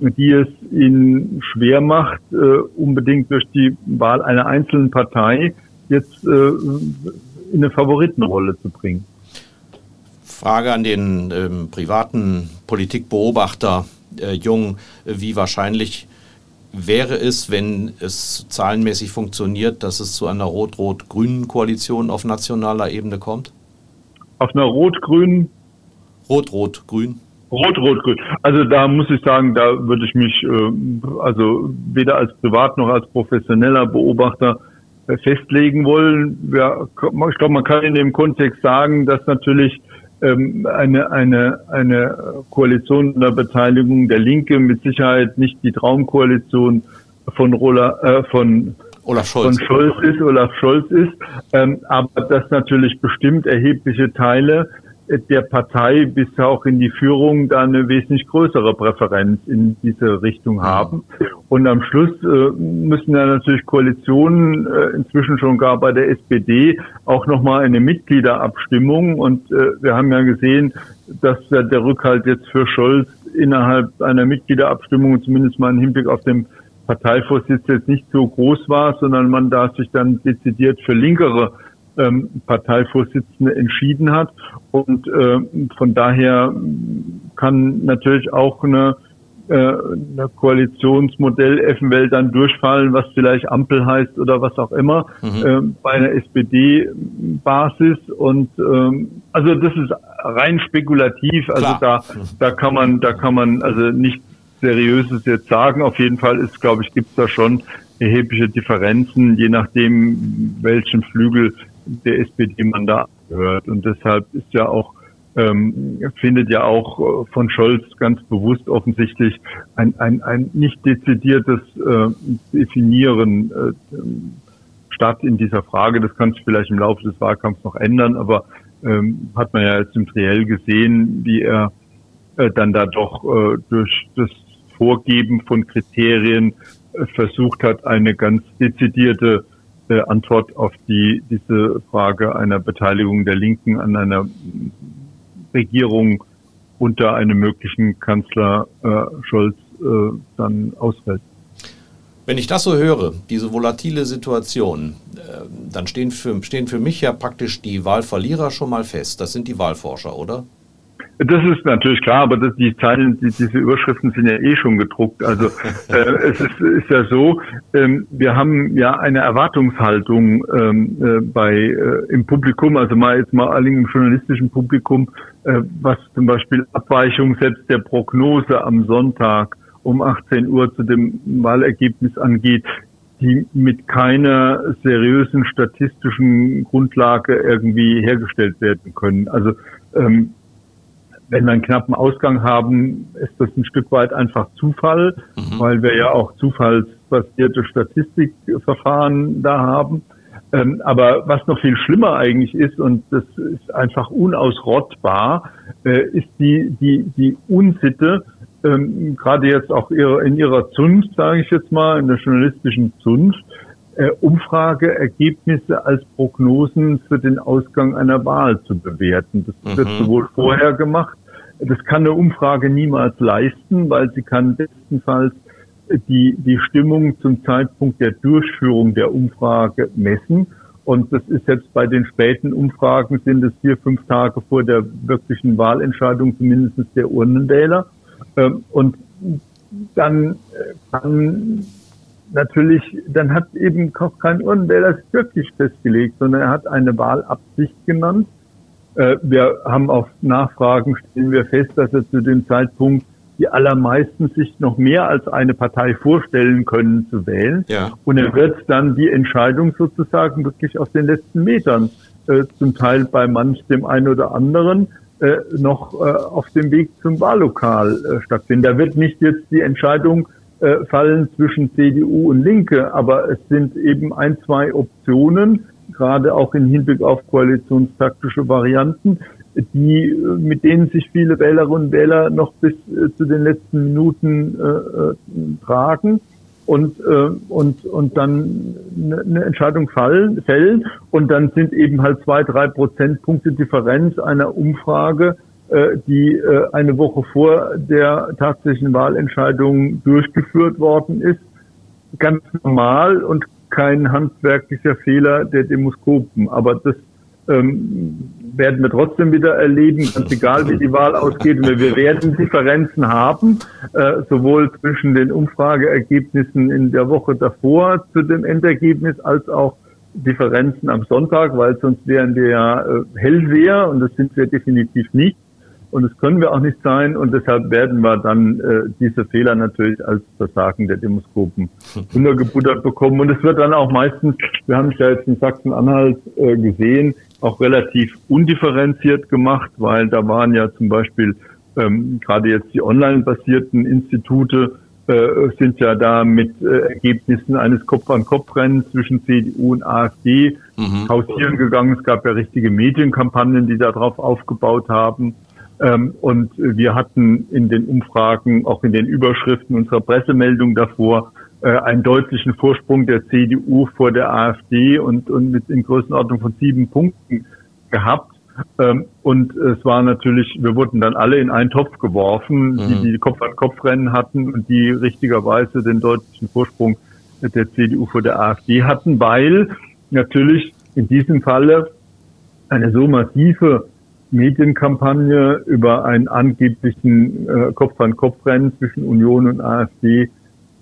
die es ihnen schwer macht, äh, unbedingt durch die Wahl einer einzelnen Partei jetzt äh, in eine Favoritenrolle zu bringen. Frage an den ähm, privaten Politikbeobachter äh, Jung, wie wahrscheinlich wäre es, wenn es zahlenmäßig funktioniert, dass es zu einer rot-rot-grünen Koalition auf nationaler Ebene kommt? Auf einer rot-grünen Rot, Rot, Grün. Rot, Rot, Grün. Also da muss ich sagen, da würde ich mich äh, also weder als Privat noch als professioneller Beobachter äh, festlegen wollen. Ja, ich glaube, man kann in dem Kontext sagen, dass natürlich ähm, eine, eine, eine Koalition der Beteiligung der Linke mit Sicherheit nicht die Traumkoalition von, Rola, äh, von Olaf Scholz. von Scholz ist, Olaf Scholz ist, ähm, aber dass natürlich bestimmt erhebliche Teile der Partei bis auch in die Führung da eine wesentlich größere Präferenz in diese Richtung haben. Und am Schluss äh, müssen ja natürlich Koalitionen äh, inzwischen schon gar bei der SPD auch nochmal eine Mitgliederabstimmung. Und äh, wir haben ja gesehen, dass der, der Rückhalt jetzt für Scholz innerhalb einer Mitgliederabstimmung, zumindest mal im Hinblick auf den Parteivorsitz jetzt nicht so groß war, sondern man da sich dann dezidiert für linkere ähm, Parteivorsitzende entschieden hat. Und äh, von daher kann natürlich auch eine, äh, eine Koalitionsmodell eventuell dann durchfallen, was vielleicht Ampel heißt oder was auch immer, mhm. äh, bei einer SPD-Basis. Und ähm, also das ist rein spekulativ. Also Klar. da, da kann man, da kann man also nicht Seriöses jetzt sagen. Auf jeden Fall ist, glaube ich, gibt es da schon erhebliche Differenzen, je nachdem, welchen Flügel der SPD man da gehört. Und deshalb ist ja auch, ähm, findet ja auch äh, von Scholz ganz bewusst offensichtlich ein, ein, ein nicht dezidiertes äh, Definieren äh, statt in dieser Frage. Das kann sich vielleicht im Laufe des Wahlkampfs noch ändern, aber ähm, hat man ja jetzt im Triell gesehen, wie er äh, dann da doch äh, durch das Vorgeben von Kriterien äh, versucht hat, eine ganz dezidierte äh, Antwort auf die, diese Frage einer Beteiligung der Linken an einer Regierung unter einem möglichen Kanzler äh, Scholz äh, dann ausfällt. Wenn ich das so höre, diese volatile Situation, äh, dann stehen für, stehen für mich ja praktisch die Wahlverlierer schon mal fest. Das sind die Wahlforscher, oder? Das ist natürlich klar, aber das, die Zeilen, die, diese Überschriften sind ja eh schon gedruckt. Also äh, es ist, ist ja so, ähm, wir haben ja eine Erwartungshaltung ähm, äh, bei äh, im Publikum, also mal jetzt mal allen im journalistischen Publikum, äh, was zum Beispiel Abweichung selbst der Prognose am Sonntag um 18 Uhr zu dem Wahlergebnis angeht, die mit keiner seriösen statistischen Grundlage irgendwie hergestellt werden können. Also ähm, wenn wir einen knappen Ausgang haben, ist das ein Stück weit einfach Zufall, mhm. weil wir ja auch zufallsbasierte Statistikverfahren da haben. Ähm, aber was noch viel schlimmer eigentlich ist, und das ist einfach unausrottbar, äh, ist die, die, die Unsitte, ähm, gerade jetzt auch in ihrer Zunft, sage ich jetzt mal, in der journalistischen Zunft, Umfrageergebnisse als Prognosen für den Ausgang einer Wahl zu bewerten. Das mhm. wird sowohl vorher gemacht, das kann eine Umfrage niemals leisten, weil sie kann bestenfalls die, die Stimmung zum Zeitpunkt der Durchführung der Umfrage messen. Und das ist jetzt bei den späten Umfragen sind es vier, fünf Tage vor der wirklichen Wahlentscheidung zumindest der Urnenwähler. Ähm, und dann äh, kann natürlich, dann hat eben auch kein Urnenwähler wirklich festgelegt, sondern er hat eine Wahlabsicht genannt. Äh, wir haben auf Nachfragen stellen wir fest, dass er zu dem Zeitpunkt die allermeisten sich noch mehr als eine Partei vorstellen können zu wählen. Ja. Und er wird dann die Entscheidung sozusagen wirklich auf den letzten Metern, äh, zum Teil bei manch dem einen oder anderen, äh, noch äh, auf dem Weg zum Wahllokal äh, stattfinden. Da wird nicht jetzt die Entscheidung äh, fallen zwischen CDU und Linke, aber es sind eben ein, zwei Optionen, gerade auch im Hinblick auf koalitionstaktische Varianten, die, äh, mit denen sich viele Wählerinnen und Wähler noch bis äh, zu den letzten Minuten äh, äh tragen und, äh, und, und dann eine Entscheidung fallen, fällen. Und dann sind eben halt zwei, drei Prozentpunkte Differenz einer Umfrage die äh, eine Woche vor der tatsächlichen Wahlentscheidung durchgeführt worden ist. Ganz normal und kein handwerklicher Fehler der Demoskopen. Aber das ähm, werden wir trotzdem wieder erleben, ganz egal wie die Wahl ausgeht. Wir werden Differenzen haben, äh, sowohl zwischen den Umfrageergebnissen in der Woche davor zu dem Endergebnis als auch Differenzen am Sonntag, weil sonst wären wir ja äh, Hellwehr und das sind wir definitiv nicht. Und das können wir auch nicht sein. Und deshalb werden wir dann äh, diese Fehler natürlich als Versagen der Demoskopen untergebuttert bekommen. Und es wird dann auch meistens, wir haben es ja jetzt in Sachsen-Anhalt äh, gesehen, auch relativ undifferenziert gemacht, weil da waren ja zum Beispiel ähm, gerade jetzt die online-basierten Institute äh, sind ja da mit äh, Ergebnissen eines Kopf-an-Kopf-Rennens zwischen CDU und AfD mhm. hausieren gegangen. Es gab ja richtige Medienkampagnen, die darauf aufgebaut haben. Ähm, und wir hatten in den Umfragen, auch in den Überschriften unserer Pressemeldung davor, äh, einen deutlichen Vorsprung der CDU vor der AfD und, und mit in Größenordnung von sieben Punkten gehabt. Ähm, und es war natürlich, wir wurden dann alle in einen Topf geworfen, mhm. die die Kopf-an-Kopf-Rennen hatten und die richtigerweise den deutlichen Vorsprung der CDU vor der AfD hatten, weil natürlich in diesem Falle eine so massive Medienkampagne über einen angeblichen äh, Kopf-an-Kopf-Rennen zwischen Union und AfD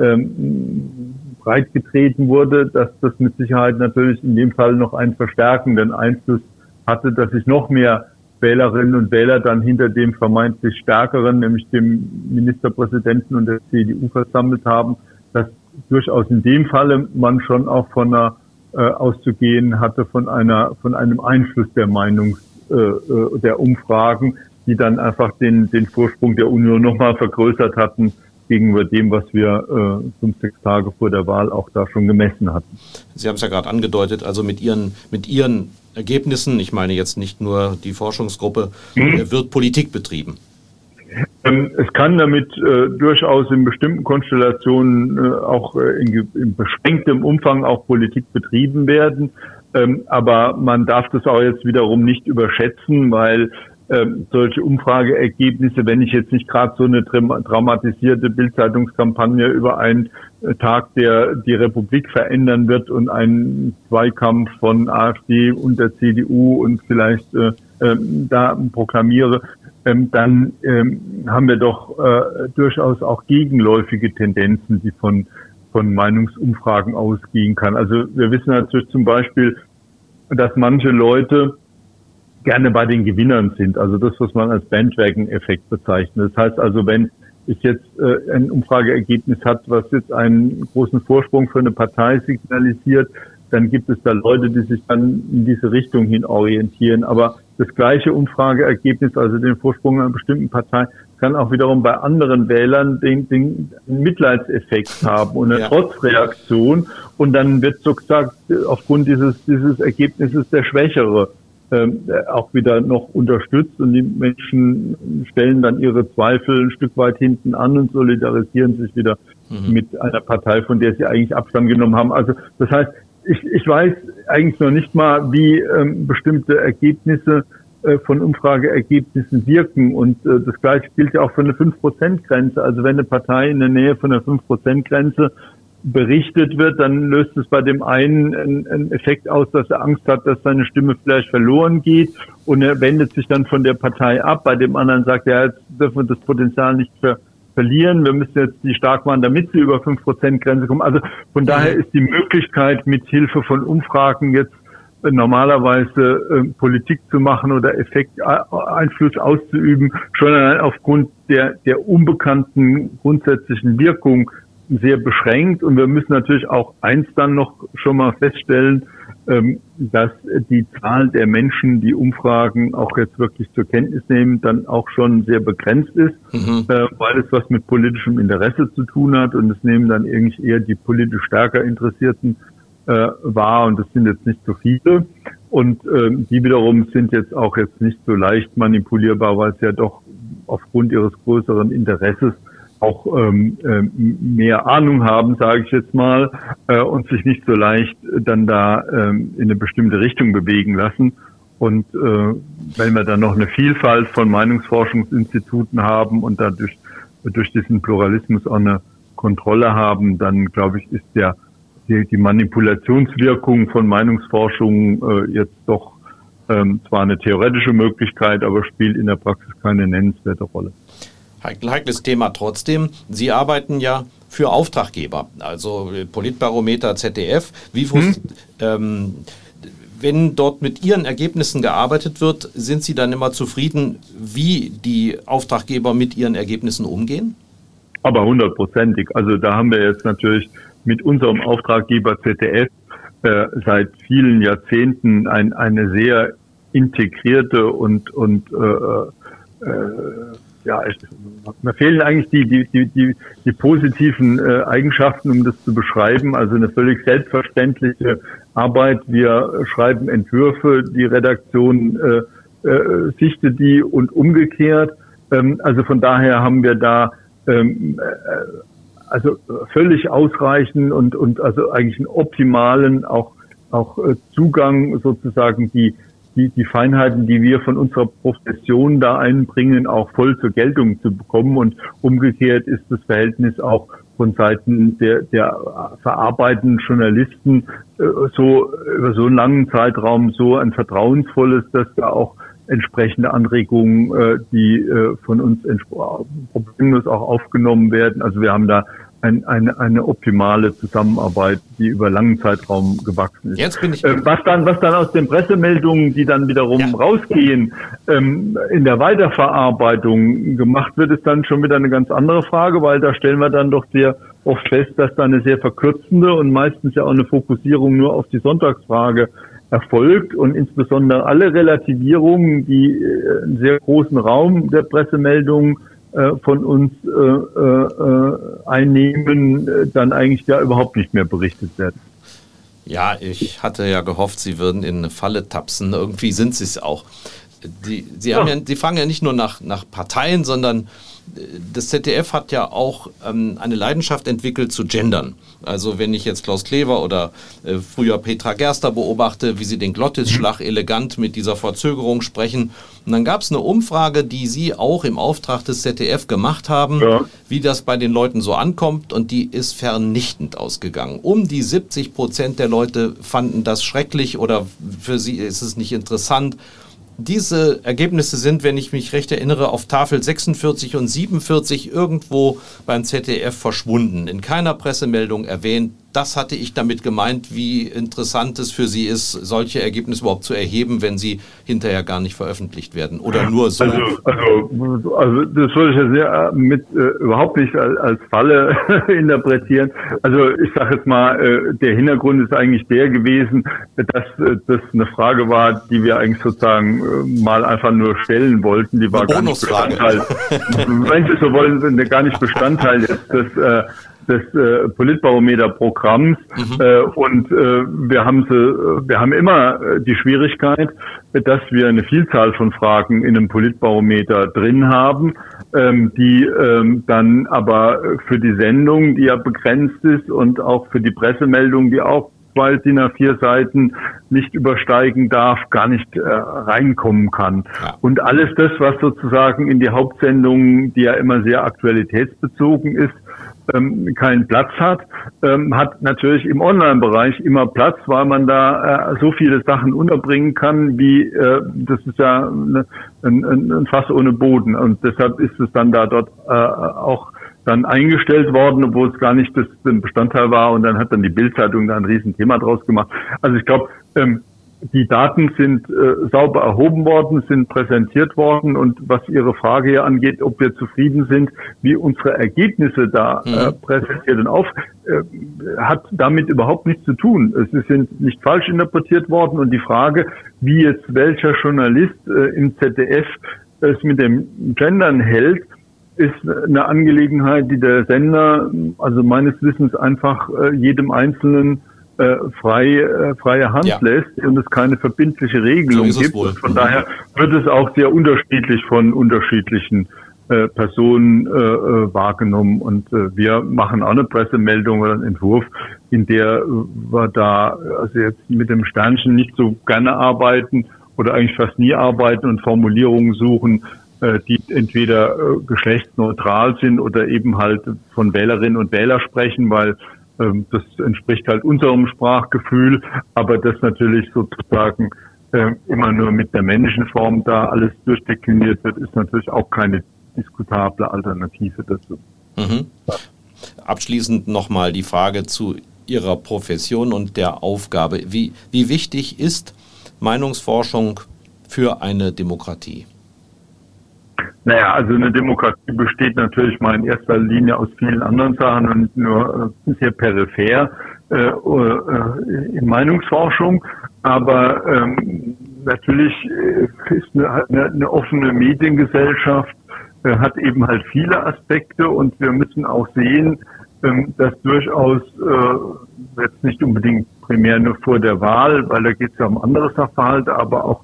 ähm, breitgetreten wurde, dass das mit Sicherheit natürlich in dem Fall noch einen verstärkenden Einfluss hatte, dass sich noch mehr Wählerinnen und Wähler dann hinter dem vermeintlich stärkeren, nämlich dem Ministerpräsidenten und der CDU versammelt haben, dass durchaus in dem Falle man schon auch von einer äh, auszugehen hatte von einer von einem Einfluss der Meinungs äh, äh, der Umfragen, die dann einfach den den Vorsprung der Union nochmal vergrößert hatten gegenüber dem, was wir äh, fünf, sechs Tage vor der Wahl auch da schon gemessen hatten. Sie haben es ja gerade angedeutet, also mit Ihren, mit Ihren Ergebnissen, ich meine jetzt nicht nur die Forschungsgruppe, mhm. wird Politik betrieben. Ähm, es kann damit äh, durchaus in bestimmten Konstellationen äh, auch äh, in, in, beschränktem Umfang auch Politik betrieben werden. Ähm, aber man darf das auch jetzt wiederum nicht überschätzen, weil ähm, solche Umfrageergebnisse, wenn ich jetzt nicht gerade so eine traumatisierte Bildzeitungskampagne über einen äh, Tag, der die Republik verändern wird und einen Zweikampf von AfD und der CDU und vielleicht äh, äh, da proklamiere, ähm, dann ähm, haben wir doch äh, durchaus auch gegenläufige Tendenzen, die von, von Meinungsumfragen ausgehen kann. Also wir wissen natürlich zum Beispiel, dass manche Leute gerne bei den Gewinnern sind. Also das, was man als Bandwagon-Effekt bezeichnet. Das heißt also, wenn ich jetzt äh, ein Umfrageergebnis hat, was jetzt einen großen Vorsprung für eine Partei signalisiert, dann gibt es da Leute, die sich dann in diese Richtung hin orientieren. Aber das gleiche Umfrageergebnis, also den Vorsprung einer bestimmten Partei, kann auch wiederum bei anderen Wählern den, den Mitleidseffekt haben und eine ja. Trotzreaktion. Und dann wird so gesagt, aufgrund dieses, dieses Ergebnisses der Schwächere ähm, auch wieder noch unterstützt und die Menschen stellen dann ihre Zweifel ein Stück weit hinten an und solidarisieren sich wieder mhm. mit einer Partei, von der sie eigentlich Abstand genommen haben. Also das heißt, ich, ich weiß eigentlich noch nicht mal, wie ähm, bestimmte Ergebnisse äh, von Umfrageergebnissen wirken. Und äh, das gleiche gilt ja auch für eine 5%-Grenze. Also wenn eine Partei in der Nähe von der 5%-Grenze berichtet wird, dann löst es bei dem einen einen Effekt aus, dass er Angst hat, dass seine Stimme vielleicht verloren geht und er wendet sich dann von der Partei ab. Bei dem anderen sagt er, jetzt dürfen wir das Potenzial nicht ver verlieren. Wir müssen jetzt die stark machen, damit sie über 5%-Grenze kommen. Also von daher ist die Möglichkeit, mit Hilfe von Umfragen jetzt äh, normalerweise äh, Politik zu machen oder Effekt, äh, Einfluss auszuüben, schon allein aufgrund der, der unbekannten grundsätzlichen Wirkung sehr beschränkt und wir müssen natürlich auch eins dann noch schon mal feststellen, ähm, dass die Zahl der Menschen, die Umfragen auch jetzt wirklich zur Kenntnis nehmen, dann auch schon sehr begrenzt ist, mhm. Äh, weil es was mit politischem Interesse zu tun hat und es nehmen dann irgendwie eher die politisch stärker Interessierten äh, wahr und das sind jetzt nicht so viele und ähm, die wiederum sind jetzt auch jetzt nicht so leicht manipulierbar, weil es ja doch aufgrund ihres größeren Interesses auch ähm, äh, mehr Ahnung haben, sage ich jetzt mal, äh, und sich nicht so leicht dann da ähm, in eine bestimmte Richtung bewegen lassen. Und äh, wenn wir dann noch eine Vielfalt von Meinungsforschungsinstituten haben und dadurch durch diesen Pluralismus auch eine Kontrolle haben, dann glaube ich, ist der die, die Manipulationswirkung von Meinungsforschung äh, jetzt doch ähm, zwar eine theoretische Möglichkeit, aber spielt in der Praxis keine nennenswerte Rolle heikles Thema trotzdem. Sie arbeiten ja für Auftraggeber, also Politbarometer, ZDF. Wie, hm? ähm, wenn dort mit Ihren Ergebnissen gearbeitet wird, sind Sie dann immer zufrieden, wie die Auftraggeber mit Ihren Ergebnissen umgehen? Aber hundertprozentig. Also da haben wir jetzt natürlich mit unserem Auftraggeber ZDF äh, seit vielen Jahrzehnten ein, eine sehr integrierte und, und äh, äh, ja, mir fehlen eigentlich die, die, die, die, die positiven äh, Eigenschaften, um das zu beschreiben. Also eine völlig selbstverständliche Arbeit. Wir schreiben Entwürfe, die Redaktion äh, äh, sichtet die und umgekehrt. Ähm, also von daher haben wir da ähm, äh, also völlig ausreichend und, und also eigentlich einen optimalen auch, auch äh, Zugang sozusagen die die, die Feinheiten, die wir von unserer Profession da einbringen, auch voll zur Geltung zu bekommen. Und umgekehrt ist das Verhältnis auch von Seiten der, der verarbeitenden Journalisten äh, so über so einen langen Zeitraum so ein vertrauensvolles, dass da auch entsprechende Anregungen, äh, die äh, von uns problemlos auch aufgenommen werden. Also wir haben da ein, eine, eine optimale Zusammenarbeit, die über langen Zeitraum gewachsen ist. Jetzt bin ich äh, was dann, was dann aus den Pressemeldungen, die dann wiederum ja. rausgehen, ähm, in der Weiterverarbeitung gemacht wird, ist dann schon wieder eine ganz andere Frage, weil da stellen wir dann doch sehr oft fest, dass da eine sehr verkürzende und meistens ja auch eine Fokussierung nur auf die Sonntagsfrage erfolgt und insbesondere alle Relativierungen, die äh, einen sehr großen Raum der Pressemeldungen von uns äh, äh, einnehmen, dann eigentlich ja überhaupt nicht mehr berichtet werden. Ja, ich hatte ja gehofft, Sie würden in eine Falle tapsen. Irgendwie sind Sie es auch. Die, Sie, ja. ja, Sie fragen ja nicht nur nach, nach Parteien, sondern das ZDF hat ja auch ähm, eine Leidenschaft entwickelt zu gendern. Also wenn ich jetzt Klaus Klever oder äh, früher Petra Gerster beobachte, wie sie den Glottisschlag elegant mit dieser Verzögerung sprechen. Und dann gab es eine Umfrage, die Sie auch im Auftrag des ZDF gemacht haben, ja. wie das bei den Leuten so ankommt. Und die ist vernichtend ausgegangen. Um die 70 Prozent der Leute fanden das schrecklich oder für sie ist es nicht interessant. Diese Ergebnisse sind, wenn ich mich recht erinnere, auf Tafel 46 und 47 irgendwo beim ZDF verschwunden, in keiner Pressemeldung erwähnt das hatte ich damit gemeint, wie interessant es für Sie ist, solche Ergebnisse überhaupt zu erheben, wenn sie hinterher gar nicht veröffentlicht werden oder nur so. Also, also, also das würde ich ja sehr äh, mit äh, überhaupt nicht als, als Falle interpretieren. Also ich sage jetzt mal, äh, der Hintergrund ist eigentlich der gewesen, dass äh, das eine Frage war, die wir eigentlich sozusagen äh, mal einfach nur stellen wollten. Die war eine gar nicht Bestandteil, wenn Sie so wollen, gar nicht Bestandteil des, des äh, des äh, Politbarometer-Programms mhm. äh, und äh, wir haben sie, wir haben immer äh, die Schwierigkeit, dass wir eine Vielzahl von Fragen in einem Politbarometer drin haben, ähm, die ähm, dann aber für die Sendung, die ja begrenzt ist und auch für die Pressemeldung, die auch weil DIN A4 Seiten nicht übersteigen darf, gar nicht äh, reinkommen kann. Ja. Und alles das, was sozusagen in die Hauptsendungen, die ja immer sehr aktualitätsbezogen ist, ähm, keinen Platz hat, ähm, hat natürlich im Online-Bereich immer Platz, weil man da äh, so viele Sachen unterbringen kann, wie äh, das ist ja eine, ein, ein Fass ohne Boden. Und deshalb ist es dann da dort äh, auch dann eingestellt worden, obwohl es gar nicht das Bestandteil war. Und dann hat dann die Bildzeitung da ein Riesenthema draus gemacht. Also ich glaube, ähm, die Daten sind äh, sauber erhoben worden, sind präsentiert worden und was Ihre Frage hier angeht, ob wir zufrieden sind, wie unsere Ergebnisse da äh, mhm. präsentiert und auf, äh, hat damit überhaupt nichts zu tun. Sie sind nicht falsch interpretiert worden und die Frage, wie jetzt welcher Journalist äh, im ZDF es mit dem Gendern hält, ist eine Angelegenheit, die der Sender, also meines Wissens einfach äh, jedem Einzelnen äh, frei, äh, freie Hand ja. lässt und es keine verbindliche Regelung so gibt. Von mhm. daher wird es auch sehr unterschiedlich von unterschiedlichen äh, Personen äh, äh, wahrgenommen. Und äh, wir machen auch eine Pressemeldung oder einen Entwurf, in der wir da also jetzt mit dem Sternchen nicht so gerne arbeiten oder eigentlich fast nie arbeiten und Formulierungen suchen, äh, die entweder äh, geschlechtsneutral sind oder eben halt von Wählerinnen und Wählern sprechen, weil das entspricht halt unserem Sprachgefühl, aber das natürlich sozusagen äh, immer nur mit der männlichen Form da alles durchdekliniert wird, ist natürlich auch keine diskutable Alternative dazu. Mhm. Abschließend nochmal die Frage zu Ihrer Profession und der Aufgabe. Wie, wie wichtig ist Meinungsforschung für eine Demokratie? Naja, also eine Demokratie besteht natürlich mal in erster Linie aus vielen anderen Sachen und nur äh, sehr peripher äh, äh, in Meinungsforschung. Aber ähm, natürlich äh, ist eine, eine, offene Mediengesellschaft, äh, hat eben halt viele Aspekte und wir müssen auch sehen, ähm, dass durchaus äh, jetzt nicht unbedingt primär nur vor der Wahl, weil da geht es ja um andere Sachverhalte, aber auch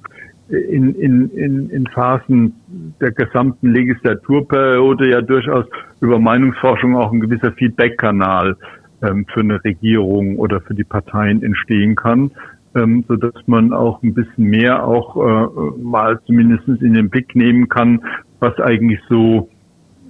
in, in, in, in Phasen der gesamten Legislaturperiode ja durchaus über Meinungsforschung auch ein gewisser Feedback-Kanal ähm, für eine Regierung oder für die Parteien entstehen kann, ähm, so dass man auch ein bisschen mehr auch äh, mal zumindest in den Blick nehmen kann, was eigentlich so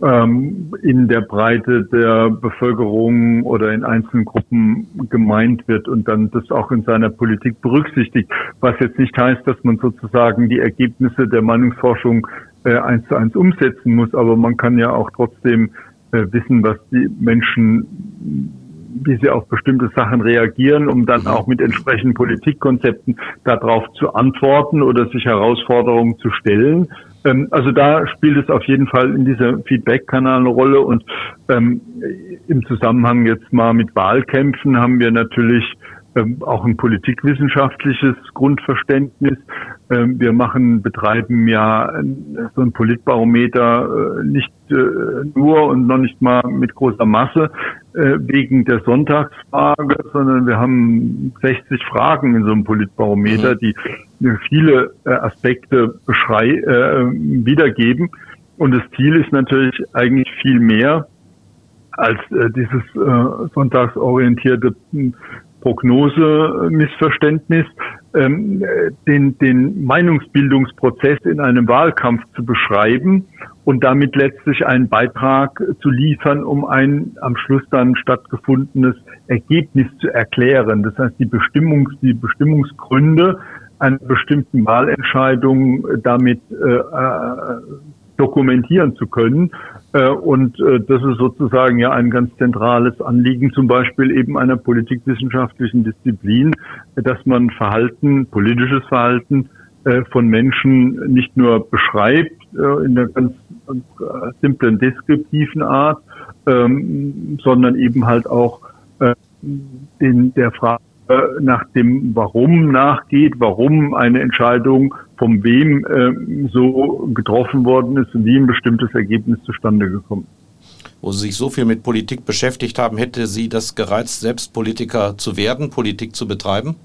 ähm, in der Breite der Bevölkerung oder in einzelnen Gruppen gemeint wird und dann das auch in seiner Politik berücksichtigt. Was jetzt nicht heißt, dass man sozusagen die Ergebnisse der Meinungsforschung äh, eins zu eins umsetzen muss, aber man kann ja auch trotzdem äh, wissen, was die Menschen wie sie auf bestimmte Sachen reagieren, um dann auch mit entsprechenden Politikkonzepten darauf zu antworten oder sich Herausforderungen zu stellen. Ähm, also da spielt es auf jeden Fall in dieser Feedback-Kanal eine Rolle und ähm, im Zusammenhang jetzt mal mit Wahlkämpfen haben wir natürlich ähm, auch ein politikwissenschaftliches Grundverständnis. Ähm, wir machen, betreiben ja so ein Politbarometer äh, nicht äh, nur und noch nicht mal mit großer Masse äh, wegen der Sonntagsfrage, sondern wir haben 60 Fragen in so einem Politbarometer, mhm. die viele Aspekte beschrei wiedergeben. Und das Ziel ist natürlich eigentlich viel mehr als dieses sonntagsorientierte Prognosemissverständnis, ähm, den, den Meinungsbildungsprozess in einem Wahlkampf zu beschreiben und damit letztlich einen Beitrag zu liefern, um ein am Schluss dann stattgefundenes Ergebnis zu erklären. Das heißt, die Bestimmungs, die Bestimmungsgründe einer bestimmten Wahlentscheidung damit äh, äh dokumentieren zu können äh, und äh, das ist sozusagen ja ein ganz zentrales Anliegen, zum Beispiel eben einer politikwissenschaftlichen Disziplin, dass man Verhalten, politisches Verhalten äh, von Menschen nicht nur beschreibt in ganz, ganz simplen deskriptiven Art, ähm, sondern eben halt auch in der Frage nach dem Warum nachgeht, warum eine Entscheidung von wem äh, so getroffen worden ist und wie ein bestimmtes Ergebnis zustande gekommen Wo Sie sich so viel mit Politik beschäftigt haben, hätte Sie das gereizt, selbst Politiker zu werden, Politik zu betreiben?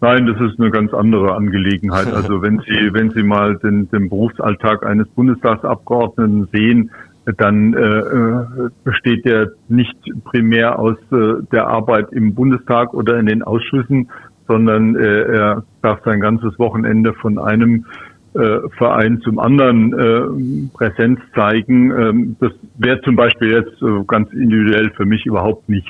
Nein, das ist eine ganz andere Angelegenheit. Also wenn Sie, wenn Sie mal den, den Berufsalltag eines Bundestagsabgeordneten sehen, dann äh, äh, besteht der nicht primär aus äh, der Arbeit im Bundestag oder in den Ausschüssen, sondern äh, er darf sein ganzes Wochenende von einem äh, Verein zum anderen äh, Präsenz zeigen. Ähm, das wäre zum Beispiel jetzt äh, ganz individuell für mich überhaupt nicht.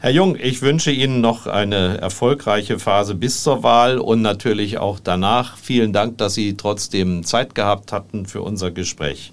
Herr Jung, ich wünsche Ihnen noch eine erfolgreiche Phase bis zur Wahl und natürlich auch danach. Vielen Dank, dass Sie trotzdem Zeit gehabt hatten für unser Gespräch.